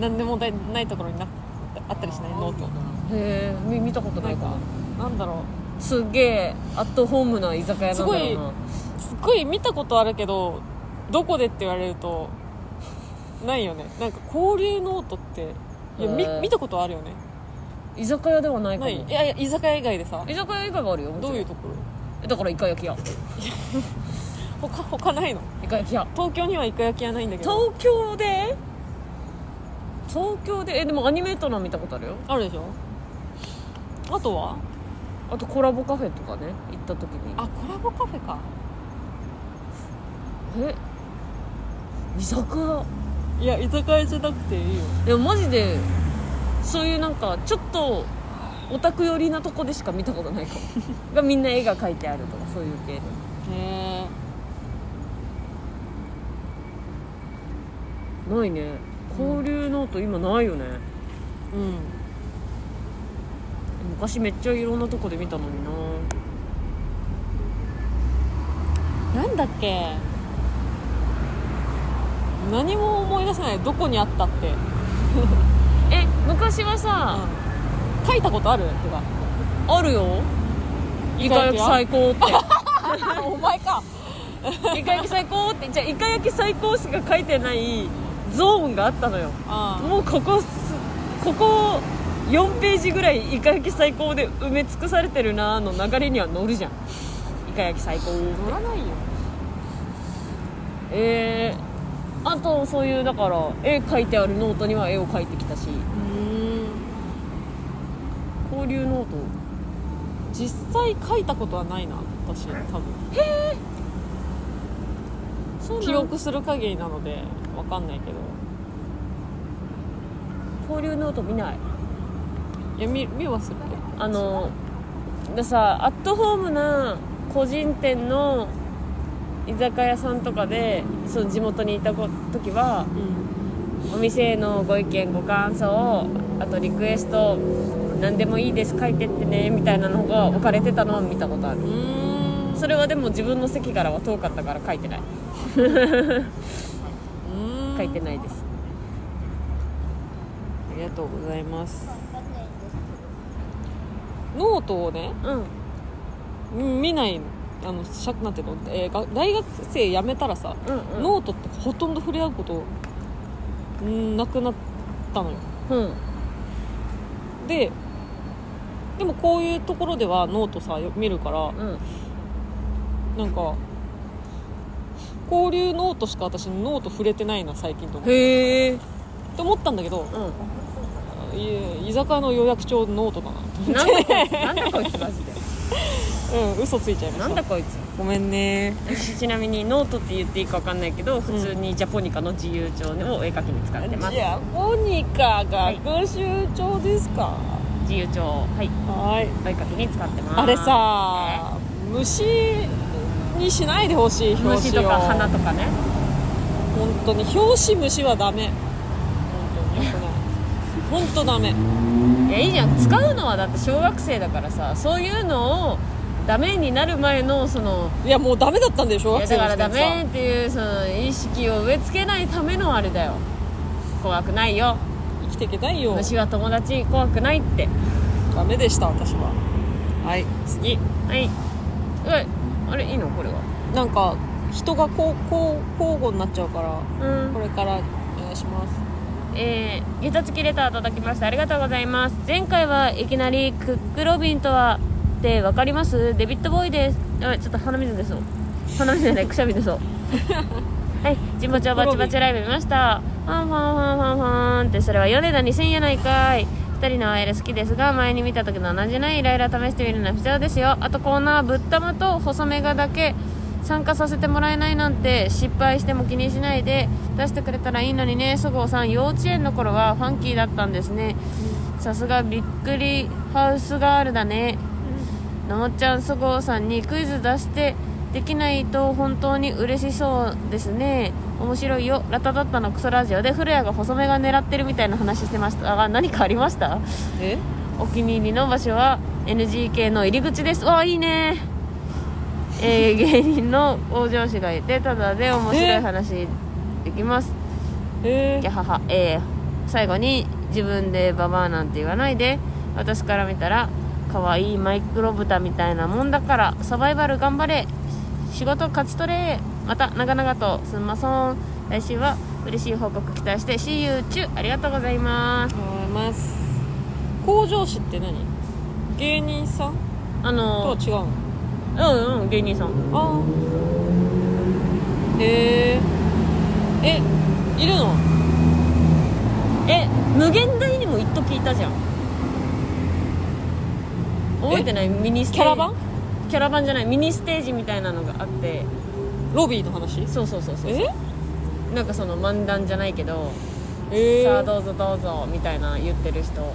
何でもないところになあったりしない？ノート。へえ見見たことないかも。なんだろすっげえアットホームな居酒屋なんだろうな。うすっごい見たことあるけどどこでって言われるとないよね。なんか交流ノートっていやみへー。見たことあるよね。居酒屋ではないかも。ない。いやいや居酒屋以外でさ。居酒屋以外があるよどういうところ？だからイカ焼き屋 他他ないの？イカ焼き屋東京にはイカ焼き屋ないんだけど。東京で？東京で？えでもアニメートの見たことあるよ。あるでしょ？あとは？あとコラボカフェとかね行った時に。あコラボカフェか。え？居酒屋？いや居酒屋じゃなくていいよ。でもマジでそういうなんかちょっとオタク寄りなとこでしか見たことないかも。がみんな絵が描いてあるとかそういう系で。へえないね。交流ノート今ないよね。うん。昔めっちゃいろんなとこで見たのにな。なんだっけ？何も思い出せない。どこにあったって、え昔はさ、書いたことある？てか。あるよ。イカ焼き最高って。お前か。イカ焼き最高って。じゃあイカ焼き最高しか書いてないゾーンがあったのよ。あもうここすここ4ページぐらいイカ焼き最高で埋め尽くされてるなーの流れには乗るじゃん。イカ焼き最高。乗らないよ。えー、あとそういうだから絵描いてあるノートには絵を描いてきたし。うん。交流ノート。実際書いたことはないな私多分そう記憶する限りなのでわかんないけど。交流ノート見ない？いや見見はするけど。あのでさアットホームな個人店の居酒屋さんとかでその地元にいた時はうん。お店へのご意見ご感想あとリクエスト何でもいいです書いてってねみたいなのが置かれてたのは見たことある。うんそれはでも自分の席からは遠かったから書いてない。う ん書いてないです。ありがとうございます。ノートをねうん。見ないあのしゃなんていうの、えーが大学生辞めたらさ、うんうん。ノートってほとんど触れ合うことうんなくなったのよ。うん。ででもこういうところではノートさよ見るからうんなんか交流ノートしか私ノート触れてないな最近と思って。へえって思ったんだけどういえ居酒屋の予約帳ノートかなと思んなんだこいつ。なんだこいつマジで。うん嘘ついちゃいました。なんだこいつ。ごめんね。私ちなみにノートって言っていいか分かんないけど普通にジャポニカの自由帳をお絵描きに使ってます。ジャポニカ学習帳ですか？自由帳はい。はい。お絵描きに使ってます。あれさ虫にしないでほしい表紙を。虫とか花とかね。本当に。表紙虫はダメ。本当によくない。本当ダメ。いやいいじゃん。使うのはだって小学生だからさそういうのをダメになる前のそのいやもうダメだったんだよ小学生だからダメっていうその意識を植え付けないためのあれだよ。怖くないよ。生きていけないよ。虫は友達怖くないって。ダメでした私は。はい次。はい。えあれいいのこれは？なんか人がこうこう交互になっちゃうからうん。これからお願いします。えー、ゲタ付きレター届きましたありがとうございます。前回はいきなりクックロビンとはって分かります？デビッドボーイです。あちょっと鼻水出そう。鼻水じゃないくしゃみ出そう。はい神保町バチバチライブ見ました。ファンファンファンファンファンってそれは米田2000やないかい2人の AL 好きですが前に見た時の同じないイライラ試してみるのは必要ですよ。あとコーナーぶったまと細めがだけ参加させてもらえないなんて失敗しても気にしないで出してくれたらいいのにね。そごうさん幼稚園の頃はファンキーだったんですね。さすがびっくりハウスガールだね。のもっちゃんそごうさんにクイズ出してできないと本当に嬉しそうですね。面白いよラタタッタのクソラジオで古谷が細めが狙ってるみたいな話してました。が 何かありました？え？お気に入りの場所は NGK の入り口です。わあいいね。えー芸人の往生氏がいてただで面白い話できます。えギャハハ。えー最後に自分でババアなんて言わないで。私から見たら可愛いマイクロ豚みたいなもんだからサバイバル頑張れ。仕事勝ち取れまた長々とすんまそん。来週は嬉しい報告期待して。See you 中。ありがとうございます。ありがとうございます。工場師って何？芸人さん？あとはの違うの。うんうん芸人さん。ああへええいるの？え無限大にも一時いたじゃん。覚えてない？ミニステージ。キャラバン？キャラバンじゃない。ミニステージみたいなのがあってロビーの話？そうそうそうそう。え？なんかその漫談じゃないけど、えー、さあどうぞどうぞみたいな言ってる人。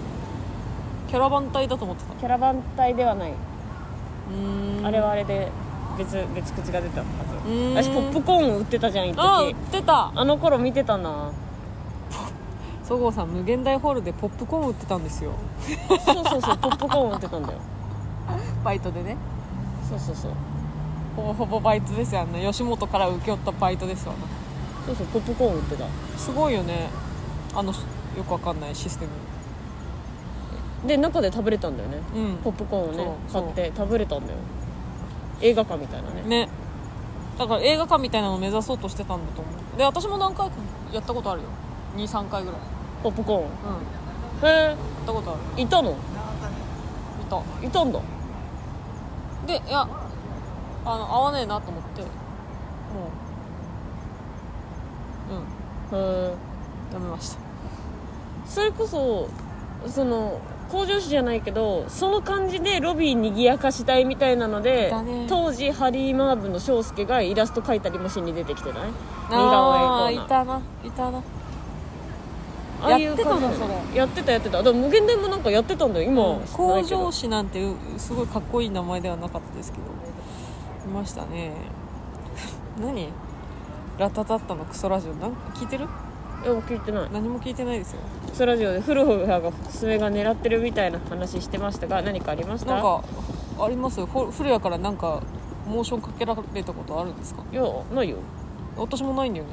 キャラバン隊だと思ってた。キャラバン隊ではない、うーん。あれはあれで別別口が出たはず。私ポップコーン売ってたじゃん一時。あ売ってた。あの頃見てたな。そごうさん無限大ホールでポップコーン売ってたんですよ。そうそうそうポップコーン売ってたんだよ。バイトでね。そうそうそうほぼほぼバイトですよ。あの吉本から請け負ったバイトですわなそうそうポップコーン売ってた。すごいよね。あのよくわかんないシステム。で中で食べれたんだよね。うん。ポップコーンをね買って食べれたんだよ。映画館みたいなね。ね。だから映画館みたいなのを目指そうとしてたんだと思う。で私も何回かやったことあるよ。23回ぐらい。ポップコーン。うん。へやったことある。えいたの？いた。いたんだ。でいやあの合わねえなと思って。もう。うん。へえやめました。それこそその工場誌じゃないけどその感じでロビーにぎやかしたいみたいなので、だね。当時ハリー・マーブの翔介がイラスト描いたりもしに出てきてない？似顔絵コああいたな。いたな。ああいうやってたのそれ。やってたやってた。だから無限大もなんかやってたんだよ。今。は工ないけど場誌なんてうすごいかっこいい名前ではなかったですけどいましたね。何？ラタタッタのクソラジオ。なんか聞いてる？いや聞いてない。何も聞いてないですよ。クソラジオでフルフが爪が狙ってるみたいな話してましたが何かありました？なんかありますよ。フ古谷からなんかモーションかけられたことあるんですか？いやないよ。私もないんだよね。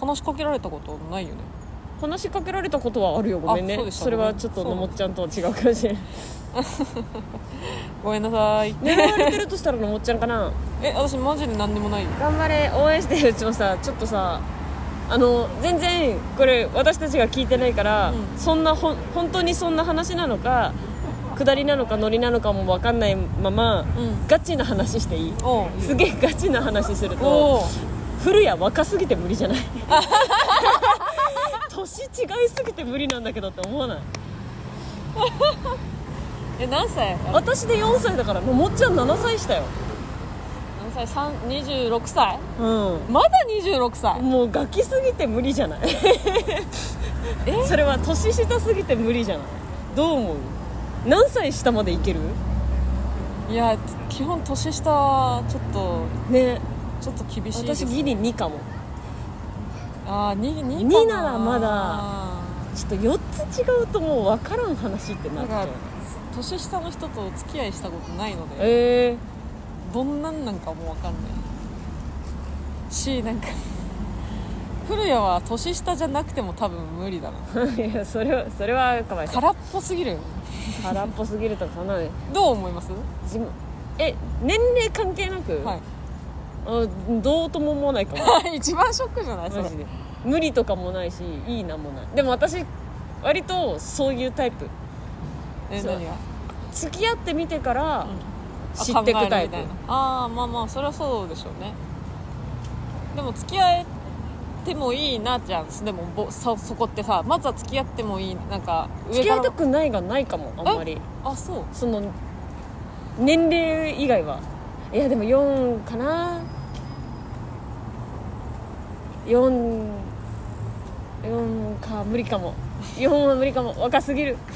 話しかけられたことないよね話しかけられたことはあるよ。ごめんね。あそれはちょっとのもっちゃんとは違うかもしれない。ごめんなさい。狙われてるとしたらのもっちゃんかな。え私マジで何にもない。よ頑張れ。応援してるうちもさちょっとさあの全然これ私たちが聞いてないから、うん。そんなほん本当にそんな話なのか下りなのかノリなのかも分かんないまま、うん。ガチな話していい？すげえガチな話するおとう。古谷若すぎて無理じゃない？年違いすぎて無理なんだけどって思わない？え何歳？私で4歳だからのもっちゃん7歳したよ。何歳？三26歳？うまだ26歳？んもうガキすぎて無理じゃない？それは年下すぎて無理じゃない？どう思う？何歳下までいける？いや基本年下はちょっとね。ちょっと厳しい私ギリ2かもああ 2, 2, 2ならまちょっと4つ違うともう分からん話ってなっちゃう。年下の人とお付き合いしたことないのでえどんなんなんかも分かんない。しなんか古谷は年下じゃなくても多分無理だな。え いやそれはそれはかわいそう空っぽすぎる空っぽすぎるとかなどう思います？自分え年齢関係なく、はい。あどうとも思わないかも。一番ショックじゃない？それ。マジで無理とかもないしいいなもない。でも私割とそういうタイプ。え何が？付き合ってみてからあ知ってくタイプ。ああまあまあそれはそうでしょうね。でも付き合えてもいいなじゃんでもぼそそこってさまずは付き合ってもいいなんか付き合いたくくないがないかもあんまり。あそう。その年齢以外は。いやでも4かな44か無理かも。4は無理かも。若すぎる。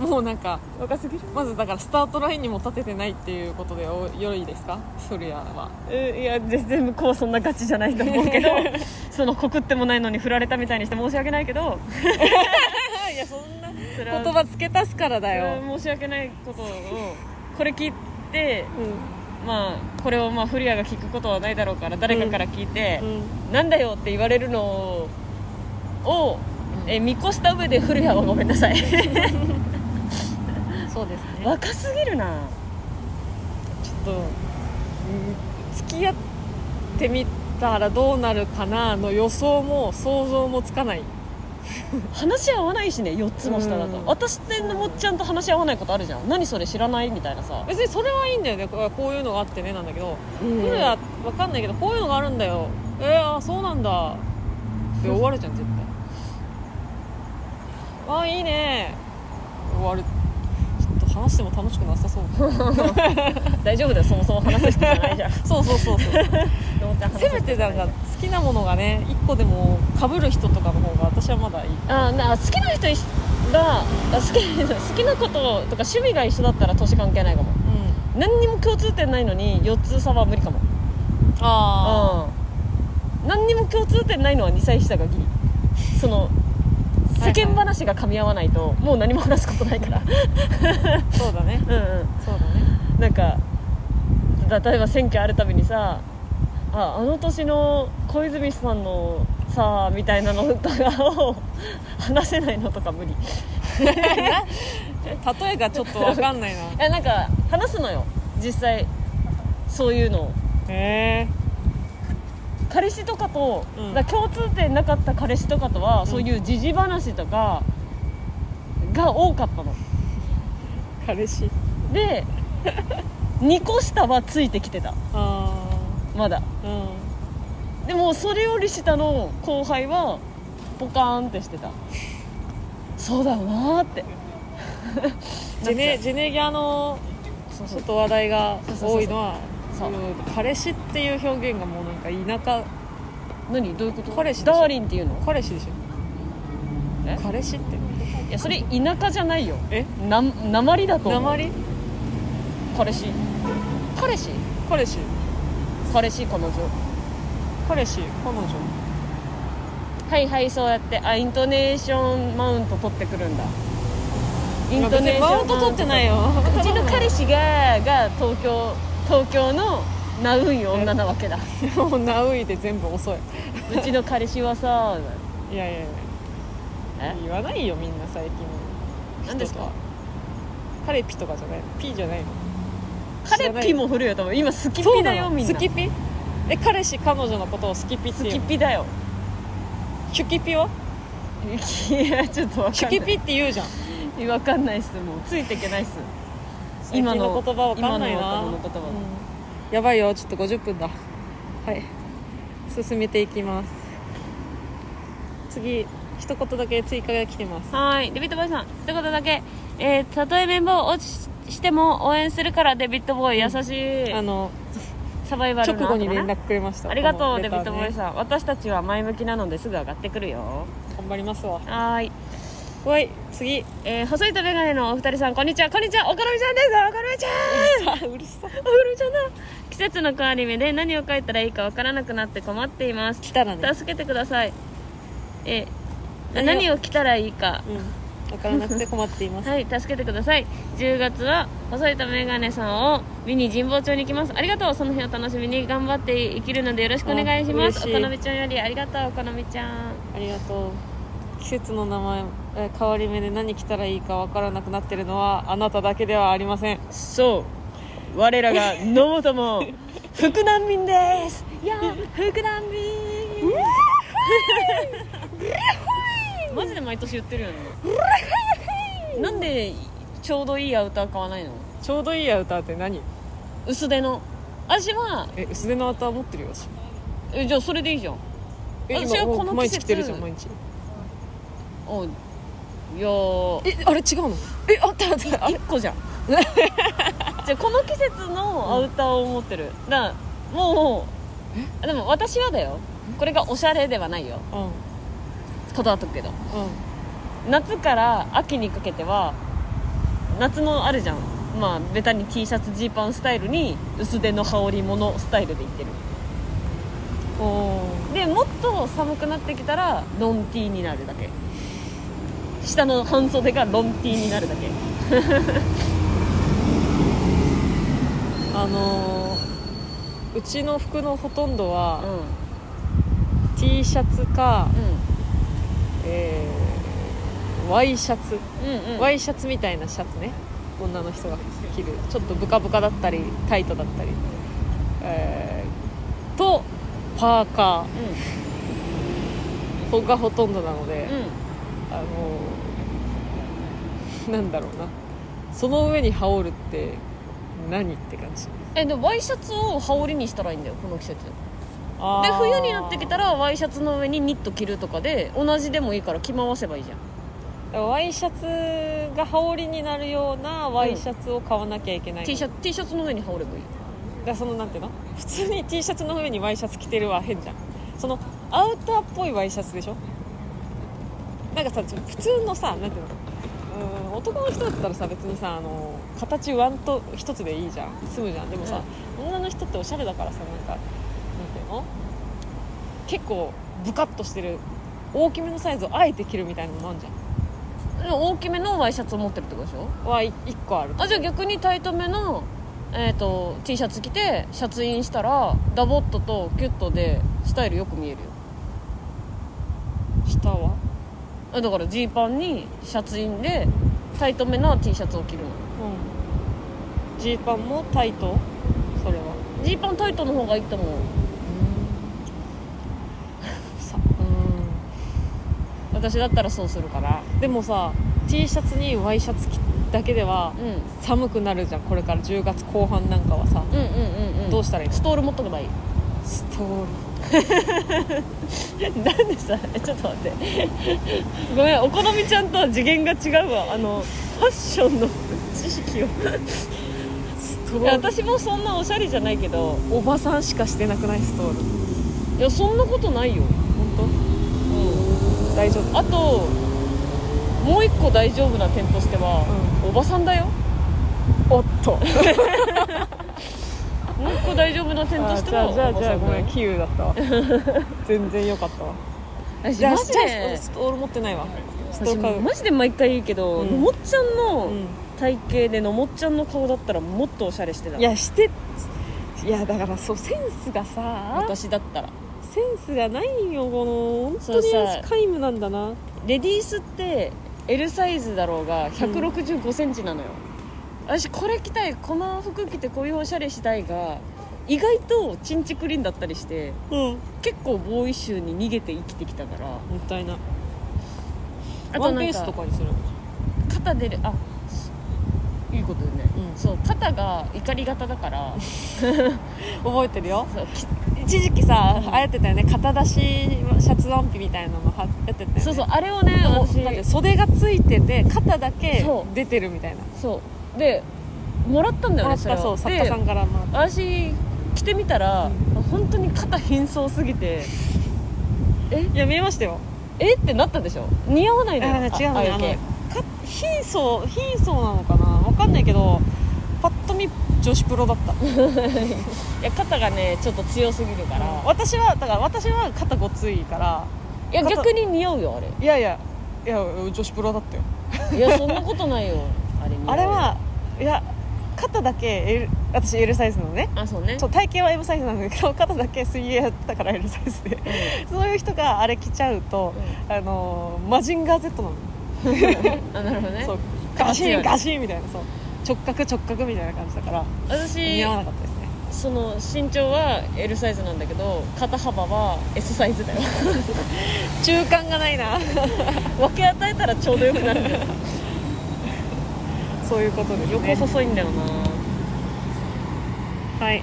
もうなんか若すぎる。まずだからスタートラインにも立ててないっていうことでお良いですか？古谷は。えいや全然向こうはそんなガチじゃないと思うけど。その告ってもないのに振られたみたいにして申し訳ないけど。いやそんな。言葉付け足すからだよ、は申し訳ないことをこれ聞いてまあこれをまあ古谷が聞くことはないだろうから誰かから聞いて、うんなんだよって言われるのを、え見越した上で古谷はごめんなさい。そうですね。若すぎるな。ちょっと、うん付き合ってみたらどうなるかなの予想も想像もつかない話し合わないしね4つも下だと、うん。私ってのもっちゃんと話し合わないことあるじゃん。何それ知らないみたいなさ。別にそれはいいんだよね。ここういうのがあってねなんだけど、うん。古谷は分かんないけどこういうのがあるんだよ。えー、あそうなんだ。で終わるじゃん絶対。ああいいね。終わる話しても楽しくなさそう。大丈夫だよそもそも話す人じゃないじゃん。そうそうそうそう。せ人めてなんか好きなものがね1個でも被る人とかの方が私はまだいい。あな好きな人があ好き 好きなこととか趣味が一緒だったら年関係ないかも。うん。何にも共通点ないのに4つ差は無理かも。あうん。何にも共通点ないのは2歳下がギリ。その世間話が噛み合わないともう何も話すことないから。あそうだね。うんうん。そうだね。なんか例えば選挙あるたびにさああの年の小泉さんのさあみたいなの歌を 話せないのとか無理。例えがちょっと分かんないないやなんか話すのよ実際そういうのをへえ彼氏とかと、うん。共通点なかった彼氏とかとは、ん。そういう時事話とかが多かったの。彼氏。で2個下はついてきてた。あまだ。あうん。でもそれより下の後輩はポカーンってしてた。そうだよなーって。ジェネジェネギャのちょっと話題が多いのはそう。うん彼氏っていう表現がもうなんか田舎。何？どういうこと？彼氏でしょ。ダーリンっていうの？彼氏でしょ。え？彼氏って。いやそれ田舎じゃないよ。え？な鉛だと思う。鉛彼氏？彼氏？彼氏。彼氏彼女。彼氏彼女。はいはいそうやって。あイントネーションマウント取ってくるんだ。イいや別にマウント取ってないよ。うちの彼氏がが東京東京のナウイ女なわけだ。もうナウイで全部遅い。うちの彼氏はさいやいやいや。え？言わないよみんな最近。何ですか？人と彼ピとかじゃないピじゃないの。彼ピも古いよ多分。今スキピだよみんな。スキピ？え彼氏彼女のことをスキピってスいうキピだよ。シュキピは？いやちょっとわかんない。シュキピって言うじゃん。わかんないっすもう。ついていけないっす最近の言葉わかんないなうん。やばいよちょっと50分だ。はい進めていきます。次一言だけ追加が来てます。はい。デビッドボーイさん。一言だけ。えー、たとえメンバー落ちしても応援するからデビッドボーイ優しい。あのサバイバル直の後に連絡くれました。ありがとう、デビッドボーイさん。私たちは前向きなのですぐ上がってくるよ。頑張りますわ。はーいはい次えー、細いとメガネのお二人さんこんにちは。こんにちは。お好みちゃんです。お好みちゃん。さあうるさおちゃんだ。季節の変わり目で何を書いたらいいかわからなくなって困っています。来たらね。助けてください。えー、何を着たらいいか。うん。分からなくて困っています。はい助けてください。10月は細いとメガネさんを見に神保町に行きます。ありがとう。その日を楽しみに頑張って生きるのでよろしくお願いします。お好みちゃんよりありがとうお好みちゃん。ありがとう。季節の名前えー変わり目で何着たらいいか分からなくなってるのはあなただけではありません。そう。我らが野本も福難民です。いや福難民。マジで毎年言ってるよね。なんでちょうどいいアウター買わないの？ちょうどいいアウターって何？薄手の。私はえ薄手のアウター持ってるよ私。えじゃあそれでいいじゃん。え私はこの季節毎日着てるじゃん毎日。おいやー。えあれ違うの？えあったあったあ1個じゃん。じゃあこの季節のアウターを持ってる。だからもうでも私はだよ。これがおしゃれではないよ。うん。うんこだわっとくけど。夏から秋にかけては夏のあるじゃん。まあベタに T シャツジーパンスタイルに薄手の羽織物スタイルでいってる。おー。でもっと寒くなってきたらロン T になるだけ下の半袖がロン T になるだけ。あのーうちの服のほとんどうはん。T シャツか、うえー、ワイシャツ、んうんうん。ワイシャツみたいなシャツね。女の人が着る。ちょっとブカブカだったりタイトだったり、えーとパーカー。がほとんどなので、うんうんあのーなんだろうな。その上に羽織るって何って感じ。えでもワイシャツを羽織にしたらいいんだよこの季節。で冬になってきたらワイシャツの上にニット着るとかで同じでもいいから着回せばいいじゃん。ワイシャツが羽織になるようなワイシャツを買わなきゃいけないの、T シャツ T シャツの上に羽織ればいいだそのなんていうの？普通に T シャツの上にワイシャツ着てるは変じゃん。そのアウターっぽいワイシャツでしょ？なんかさ普通のさなんていうのうーん男の人だったらさ別にさあの形ワンと一つでいいじゃん。済むじゃん。でもさ、女の人っておしゃれだからさなんかなんていうの結構ブカッとしてる大きめのサイズをあえて着るみたいなのもあるじゃん。大きめのワイシャツを持ってるってことでしょ？は1個ある。あじゃあ逆にタイトめのえー、と T シャツ着てシャツインしたらダボットとキュットでスタイルよく見えるよ。下は？あだからジーパンにシャツインでタイトめな T シャツを着るの。うん。ジーパンもタイト？それは。ジーパンタイトの方がいいと思う。さ。うん。私だったらそうするから。でもさ T シャツにワイシャツ着だけではうん。寒くなるじゃん。これから10月後半なんかはさ。うんうんうんうん。どうしたらいいの？ストール持っとけばいい。ストー なんでさえちょっと待って。ごめんお好みちゃんとは次元が違うわ。あのファッションの知識を。いや私もそんなおしゃれじゃないけどルおばさんしかしてなくない？ストール。いやそんなことないよ。本当。大丈夫。あともう一個大丈夫な点としては、おばさんだよ。おっと もう一個大丈夫な点としてはじゃあじゃあごめんキーウだったわ。全然よかったわ。私じゃあマジじゃあでストール持ってないわ。ストー私ル買う。マジで毎回言うけど、うん。のもっちゃんのうん体型でのもっちゃんの顔だったらもっとおしゃれしてた。いやしていやだからそうセンスがさ私だったら。センスがないよこの本当にそうさ皆無なんだな。レディースって L サイズだろうが1 6 5センチなのよ、私これ着たいこの服着てこういうおしゃれしたいが意外とチンチクリンだったりしてうん。結構ボーイッシュに逃げて生きてきたから。もったいない。あとワンピースとかかにする。肩出る。あいいことだよね、うん。そう肩が怒り型だから。覚えてるよ。一時期さ、うん流行ってたよね。肩出しシャツワンピみたいなのはやってたよね。そうそうあれをね私だって袖がついてて肩だけ出てるみたいなそうでもらったんだよねれを。そう作家さんからも私着てみたら、本当に肩貧相すぎていや見えましたよ。え？ってなったでしょ？似合わないのよあ違うのね貧相貧相なのかな？わかんないけどパッと見女子プロだった。いや肩がねちょっと強すぎるから、私はだから私は肩ごついから。いや肩逆に似合うよあれ。いやいやいや女子プロだったよ。いやそんなことないよあれはいや肩だけ L 私 L サイズのね。あそうね。そう体型は M サイズなんだけど 肩だけ水泳やってたから L サイズで、そういう人があれ着ちゃうと、あのーマジンガー Z なの、あなるほどね。そうガシンガシンみたいなそう。直角直角みたいな感じだから私似合わなかったですね。その身長は L サイズなんだけど肩幅は S サイズだよ。中間がないな。分け与えたらちょうどよくなる。んだよそういうことですね。横細いんだよな。はい。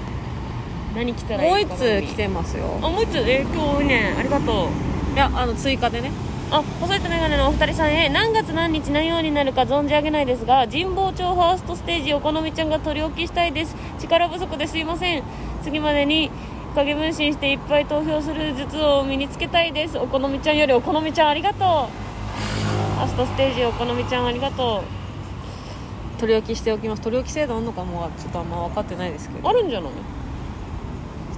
何着たらいいもう一かなつ来てますよ。あもう一つ。えー今日ねありがとう。いやあの追加でね。あ細いとメガネのお二人さんへ。何月何日何曜になるか存じ上げないですが神保町ファーストステージお好みちゃんが取り置きしたいです。力不足ですいません。次までに影分身していっぱい投票する術を身につけたいです。お好みちゃんよりお好みちゃんありがとう。ファーストステージお好みちゃんありがと取り置きしておきます。取り置き制度あるのかもちょっとあんま分かってないですけうど。あるんじゃない？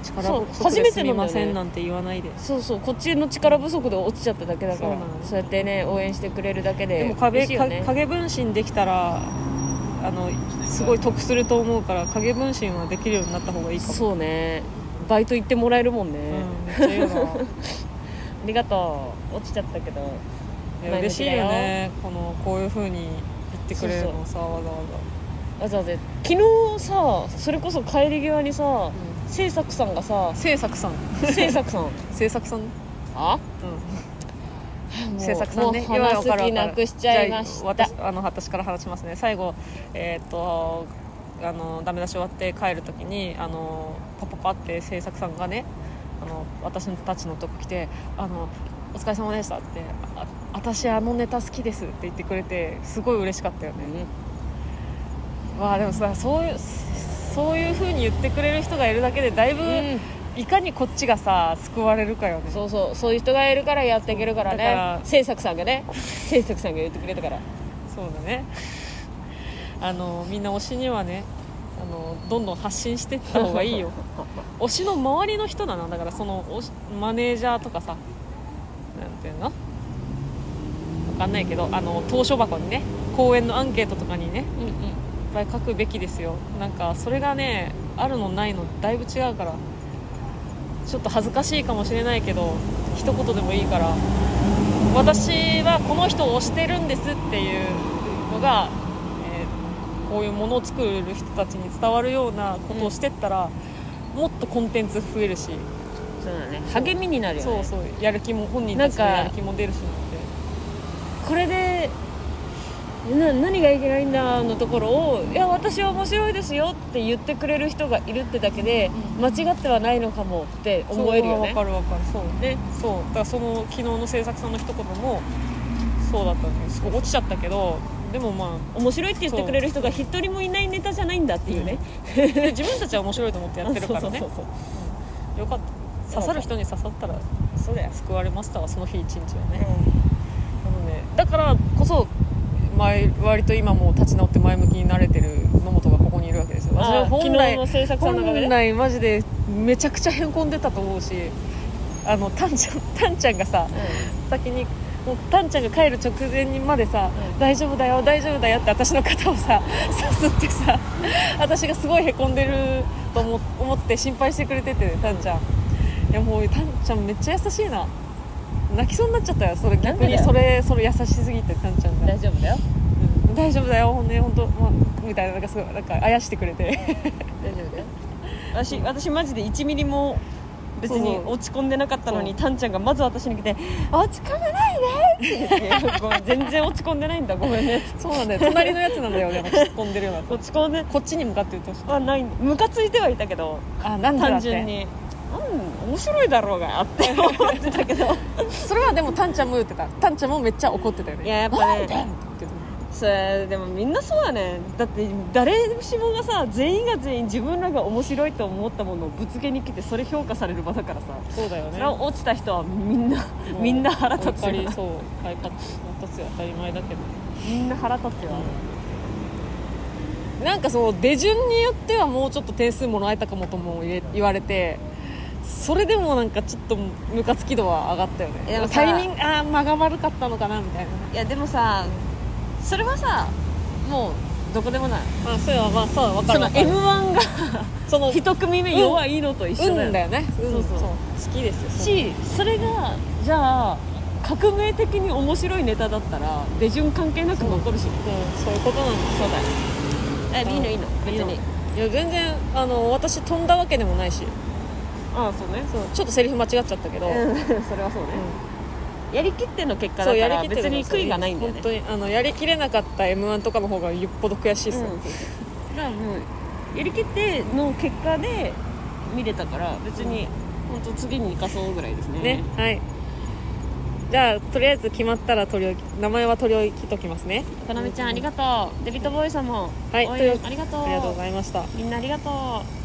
力そう不足初めですみてなんだよね。ませんなんて言わないで。そうそう。こっちの力不足で落ちちゃっただけだから。そうやってね応援してくれるだけででも影,、ね。影分身できたらあのすごい得すると思うから影分身はできるようになった方がいいかも。そうね。バイト行ってもらえるもんね、うん、ありがとう。落ちちゃったけど。嬉しいよね。このこういう風に言ってくれる。のさわざわわざわざ。昨日さそれこそ帰り際にさ制作さんがさざ制作さん。制作さん。制作さん。あ？うん。制作さんねもう話す気なくしちゃいました。私あの私から話しますね。最後えーっとあのダメ出し終わって帰る時にあのパパパって制作さんがねあの私たちのとこ来てあの「お疲れ様でした」ってあ「私あのネタ好きです」って言ってくれてすごい嬉しかったよね、わあでもさそういうそういう風に言ってくれる人がいるだけでだいぶ、うん。いかにこっちがさ救われるかよね。そうそう。そういう人がいるからやっていけるからね。制作さんがね。制作さんが言ってくれたから。そうだね。あのみんな推しにはねあのどんどん発信していった方がいいよ。推しの周りの人だな。だからその推しマネージャーとかさなんていうの？わかんないけどあの投書箱にね公演のアンケートとかにねうんうん。ぱい書くべきですよ。なんかそれがねあるのないのだいぶ違うからちょっと恥ずかしいかもしれないけど一言でもいいから私はこの人を推してるんですっていうのが、えーこういうものを作る人たちに伝わるようなことをしてったら、もっとコンテンツ増えるし、そうだね。励みになるよね。そうそう。やる気も本人たちのやる気も出るしこれでな何がいけないんだのところをいや私は面白いですよって言ってくれる人がいるってだけで間違ってはないのかもって思えるよね。わかるわかる。そうね。そう。だからその昨日の制作さんの一言もそうだったんです。落ちちゃったけどでもま面白いって言ってくれる人が一人もいないネタじゃないんだっていうね、あで自分たちは面白いと思ってやってるからね。よかった。刺さる人に刺さったらそうだよ、救われましたわその日一日はね、なのでだからこそ前割と今もう立ち直って前向きになれてる野本がここにいるわけですよ。私は本来本来マジでめちゃくちゃへんこんでたと思うしあのタンちゃん タンちゃんがさ先にもうタンちゃんが帰る直前にまでさ、うん。大丈夫だよ大丈夫だよって私の肩をささすってさ私がすごいへこんでると思思って心配してくれててタンちゃん。いやもうタンちゃんめっちゃ優しいな泣きそうになっちゃったよ。それ逆にそれそれ優しすぎてタンちゃんが。大丈夫だよ。うん。大丈夫だよ。ほんで本当、まあ、みたいななんかすごいなんかあやしてくれて。大丈夫だよ。私私マジで1ミリも別に落ち込んでなかったのにそう。タンちゃんがまず私に来て「落ち込まないで!」って。言ってごめん全然落ち込んでないんだごめんね。そうなんだよ隣のやつなんだよでも突っ込んでるような。や落ち込んでつこっちに向かって言ってほしいはない。ムカついてはいたけどあなん単純に「うん面白いだろうが」って 思ってたけど。それはでもタンちゃんも言ってたタンちゃんもめっちゃ怒ってたよね。いややっぱねそれでもみんなそうだね。だって誰しもがさ全員が全員自分らが面白いと思ったものをぶつけに来てそれ評価される場だからさ。たそうだよね。それは落ちた人はみんなみんな腹立つよ。やっぱりそう。腹立つよ当たり前だけど。みんな腹立つよ。なんかそう出順によってはもうちょっと点数もらえたかもとも言われてそれでもなんかちょっとムカつき度は上がったよね。でもさタイミングああ間が悪かったのかなみたいな。いやでもさそれはさもうどこでもない。まあそれはまあそう分かそのる分かる m 1が その一組目弱いのと一緒だよ,、運だよね。そうそう。好きですよしそれがじゃあ革命的に面白いネタだったら出順関係なく残るし。うんそういうことなんですそうだよえいいのいいの。別に。いや全然あの私飛んだわけでもないしああそうね。そう。ちょっとセリフ間違っちゃったけど、うんそれはそうね、やりきっての結果だから別に悔いがないんだよね。本当にあのやりきれなかった m 1とかの方がよっぽど悔しいっすよ、うん。だからもうやりきっての結果で見れたから別に本当次に生かそうぐらいですね。ねはい。じゃあとりあえず決まったら取り名前は取り置きときますね。かなめちゃんありがとう。デビットボーイさんもはいありがとう。ありがとうございました。みんなありがとう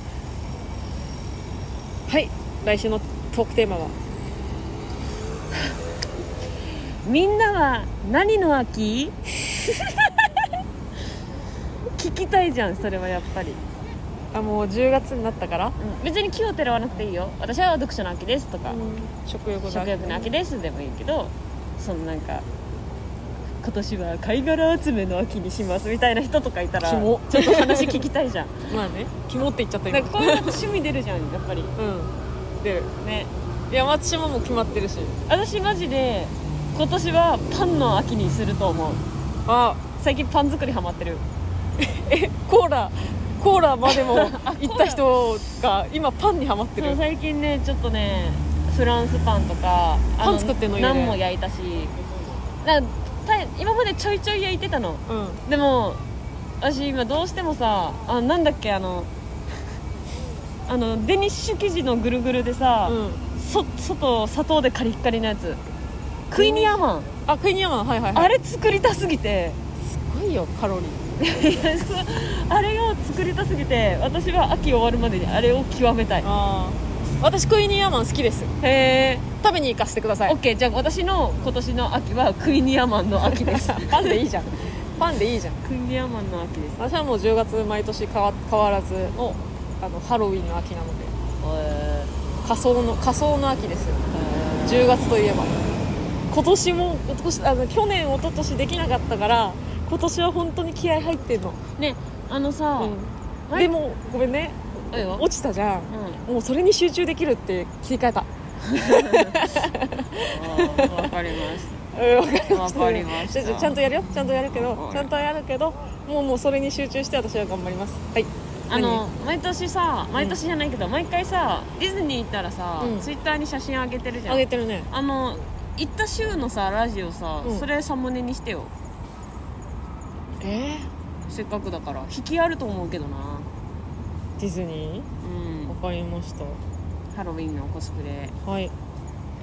はい。来週のトークテーマは？みんなは何の秋？聞きたいじゃんそれはやっぱり、あもう10月になったから、別に気をてらわなくていいよ。私は読書の秋ですとか、食欲食欲の秋ですでもいいけどそのなんか今年は貝殻集めの秋にしますみたいな人とかいたらちキモょっと話聞きたいじゃん。まあね肝って言っちゃった今。なんかこういうの趣味出るじゃんやっぱり。うん。出るね。いや私ももう決まってるし。私マジで今年はパンの秋にすると思う。あ。最近パン作りハマってる。えコーラコーラまでも 行った人が今パンにはまってる。そう最近ねちょっとねフランスパンとかあパン作ってんのいいねナンも焼いたし。な今までちょいちょい焼いてたの。うん。でも私今どうしてもさあなんだっけあのあのデニッシュ生地のぐるぐるでさ、うん。そ外砂糖でカリッカリのやつ。クイニーアマン、あクイニーアマン。はいはいはい。あれ作りたすぎて。すごいよカロリー。あれを作りたすぎて私は秋終わるまでにあれを極めたい。ああ私クイニーアマン好きです。へえ食べに行かせてください。オッケー。じゃあ私の今年の秋はクイニーアマンの秋です。パンでいいじゃん。パンでいいじゃん。クイニーアマンの秋です。私はもう10月毎年変わ変わらずのあのハロウィンの秋なので。へ仮装の仮装の秋ですよ。え10月といえば。今年も今年あの去年一昨年できなかったから今年は本当に気合入ってんの。ねあのさ、うん、でもごめんね落ちたじゃん。うん。もうそれに集中できるって切り替えた。わかりましうんわかりました。ちゃんとやるよ。ちゃんとやるけどはい。ちゃんとやるけどもうもうそれに集中して私は頑張ります。はい。あの毎年さ毎年じゃないけど、毎回さディズニー行ったらさ、うん。ツイッターに写真あげてるじゃん。あげてるね。あの行った週のさラジオさ、うん。それサムネにしてよ。えせっかくだから。引きあると思うけどな。ー、ディズニうん。ーわかりました。ハロウィンのコスプレ。はい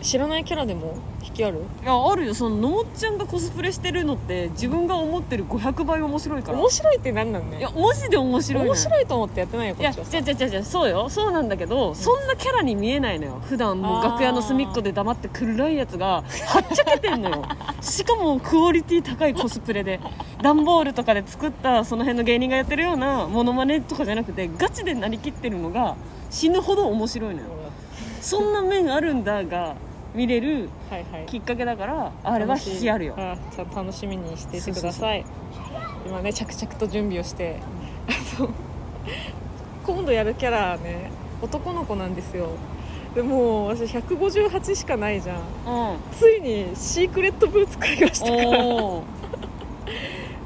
知らないキャラでも引きある？いやあるよ。そののもっちゃんがコスプレしてるのって自分が思ってる500倍面白いから。面白いって何なんねいやマジで面白いのよ。面白いと思ってやってないよいやこっちは違う違う違うそうよ。そうなんだけど、そんなキャラに見えないのよ。普段もう楽屋の隅っこで黙って暗いやつがはっちゃけてんのよ。しかもクオリティ高いコスプレで段ボールとかで作ったその辺の芸人がやってるようなモノマネとかじゃなくてガチでなりきってるのが死ぬほど面白いのよ。そんな面あるんだが見れるはいはい。きっかけだからあれは引きあるよ。あちゃ楽しみにしていてください。今ね着々と準備をして。あの今度やるキャラね男の子なんですよ。でもう私158しかないじゃん。うん。ついにシークレットブーツ買いましたから。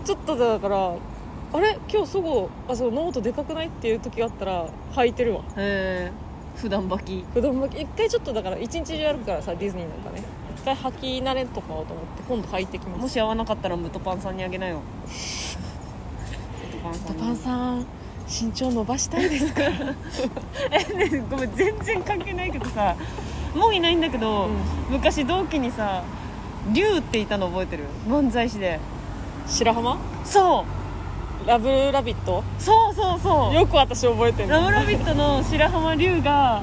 ちょっとだからあれ？今日そごあそうノートでかくない？っていう時があったら履いてるわ。へえ普段履き。普段履き。一回ちょっとだから一日中やるからさディズニーなんかね。一回履き慣れとかをと思って今度履いてきます。もし合わなかったらムトパンさんにあげなよ。ムトパンさん。にパンさん身長伸ばしたいですか？えねごめん全然関係ないけどさもういないんだけど、うん。昔同期にさ龍っていたの覚えてる？漫才師で。白浜？そうラブラビット？そうそうそう。よく私覚えてるラブラビットの白浜龍が、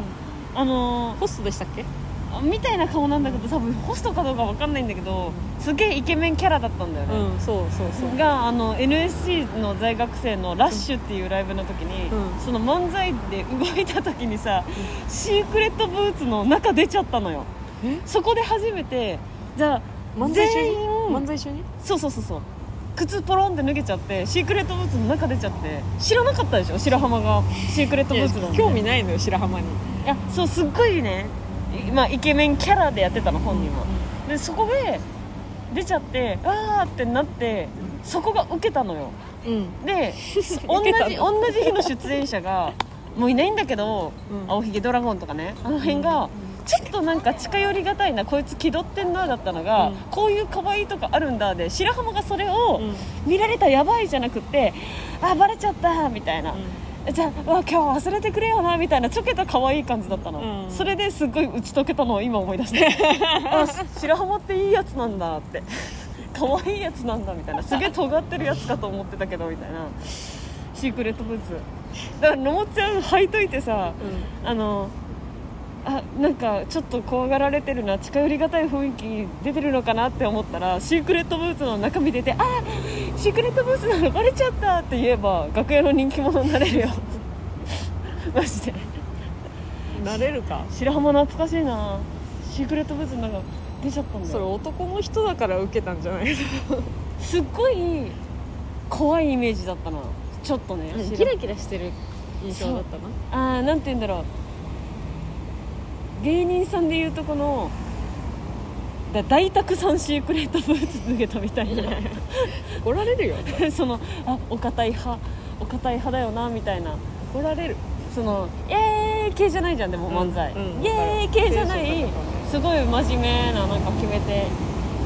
あのホストでしたっけ？ーみたいな顔なんだけど多分ホストかどうか分かんないんだけどすげえイケメンキャラだったんだよね、うんそうそうそう。があの NSC の在学生の「ラッシュっていうライブの時に、うん。その漫才で動いた時にさ、シークレットブーツの中出ちゃったのよ。え？そこで初めてじゃあ漫才中に？全員漫才中に？そうそうそうそう靴ポロンって脱げちゃってシークレットブーツの中出ちゃって知らなかったでしょ？白浜が。シークレットブーツの。興味ないのよ白浜に。いやそうすっごいね、いまあ、イケメンキャラでやってたの本人は、でそこで出ちゃってあーってなってそこが受けたのよ。うん。で 同じ同じ日の出演者がもういないんだけど、うん。青ひげドラゴンとかねあの辺が、ちょっとなんか近寄りがたいなこいつ気取ってんなだったのが、うん。こういう可愛いとかあるんだで白浜がそれをうん。見られたらやばいじゃなくってあバレちゃったみたいな、じゃあわ今日忘れてくれよなみたいなちょけた可愛い感じだったの、うん。それですごい打ち解けたのを今思い出して。あ白浜っていいやつなんだって。可愛いやつなんだみたいな。すげえ尖ってるやつかと思ってたけどみたいな。シークレットブーツ。だからのもちゃん履いといてさあのあなんかちょっと怖がられてるな近寄りがたい雰囲気出てるのかなって思ったらシークレットブーツの中身出てあシークレットブーツなのバレちゃったって言えば楽屋の人気者になれるよ。マジで。なれるか？白浜懐かしいな。シークレットブーツの中出ちゃったんだそれよ男の人だから受けたんじゃない？すっごい怖いイメージだったな。ちょっとねキラキラしてる印象だったなあーなんて言うんだろう芸人さんでいうとこのだ大沢さんシークレットブーツ脱げたみたいな。怒られるよ。そのあお堅い派お堅い派だよなみたいな。怒られる。そのイエーイ系じゃないじゃんでもうん漫才、うんイエーイ系じゃない。すごい真面目ななんか決めて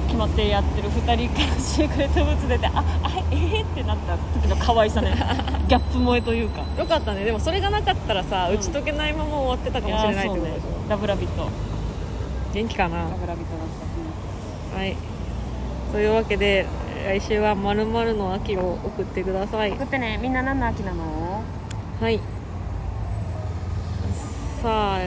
決まってやってる2人からシークレットブーツ出てああえー、ってなった。時の可愛さね。ギャップ萌えというか。よかったね。でもそれがなかったらさ、打ち解けないまま終わってたかもしれないってことでしょ、ラブラビット。元気かな？ラブラビットだった。はい。というわけで来週はまるの秋を送ってください。送ってね。みんな何の秋なの？はい。さあ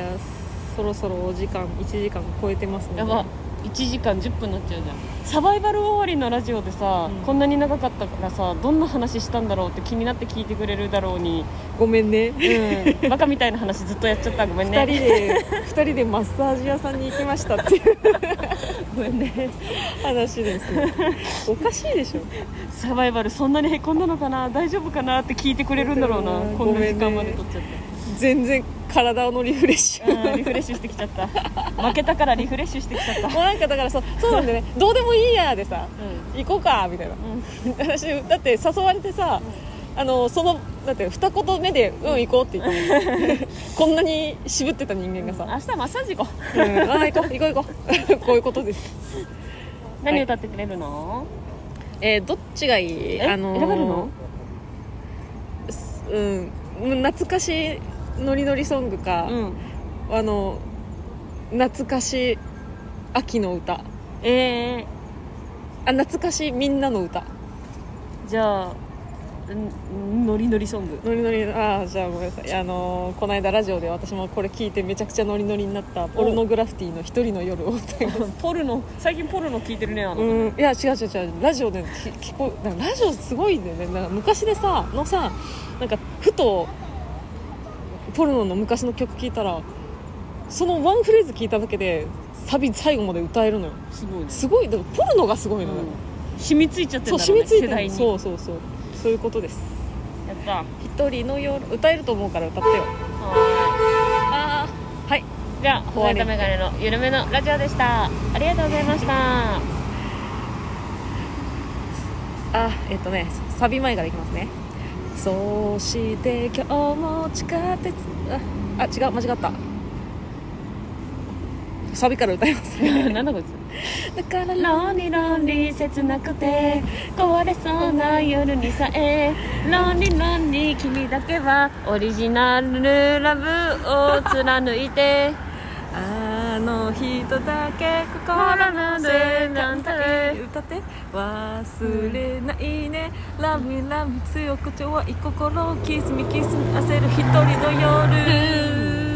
そろそろお時間1時間超えてますので。やば1時間10分になっちゃうじゃん。サバイバル終わりのラジオでさ、うん。こんなに長かったからさどんな話したんだろうって気になって聞いてくれるだろうに。ごめんね。うん。バカみたいな話ずっとやっちゃった。ごめんね。2人で二人でマッサージ屋さんに行きましたっていう。ごめんね。話ですおかしいでしょ。サバイバルそんなにへこんだのかな？大丈夫かな？って聞いてくれるんだろうな。うんこんな時間まで撮っちゃって全然体のリフレッシュ。うんリフレッシュしてきちゃった。負けたからリフレッシュしてきちゃった。もうなんかだからそうそうなんだよね。どうでもいいやでさう行こうかみたいな、私だって誘われてさ、あのそのだって二言目で「うん行こう」って言って こんなに渋ってた人間がさ。ん明日マッサージ行こ「う。うん、あー行こう行こう行こう」こういうことです。何歌ってくれるの、えーどっちがいい？え選べるの？すうん。懐かしいノリノリソングか、うん。あの懐かしい秋の歌。あえ懐かしいみんなの歌。ー、じゃあんノリノリソング。ノリノリああじゃあごめんなさい。あのーこの間ラジオで私もこれ聞いてめちゃくちゃノリノリになったポルノグラフィティの「一人の夜」を歌います。ポルノ最近ポルノ聞いてるねあの、うんいや違う違う違うラジオで聞聞こラジオすごいんだよね。なんか昔でさのさなんかふとポルノの昔の曲聞いたらそのワンフレーズ聞いただけでサビ最後まで歌えるのよ。すごいね、すごい。だからポルノがすごいのよ、うん、染みついちゃってそうんだろう、ね、染みついてるそうそうそう。そういうことです。やった。一人の夜歌えると思うから歌ってよ。はああはい。じゃあホワイトメガネの緩めのラジオでした。ありがとうございました。あえっとねサビ前からいきますねそして今日も地下鉄ああ違う間違った。サビから歌います。なんだこいつ。だからロンリロンリ切なくて壊れそうな夜にさえロンリロンリ君だけはオリジナルラブを貫いてあの人だけ心のでな歌って。忘れないね。ラブラブ強く弱い心キスミキス焦る一人の夜。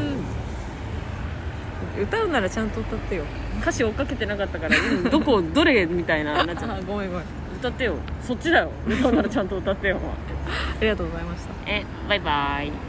歌うならちゃんと歌ってよ。歌詞追っかけてなかったから今どこ どれみたいななっちゃった。ごめんごめん。歌ってよ。そっちだよ。歌うならちゃんと歌ってよ。ありがとうございました。えバイバイ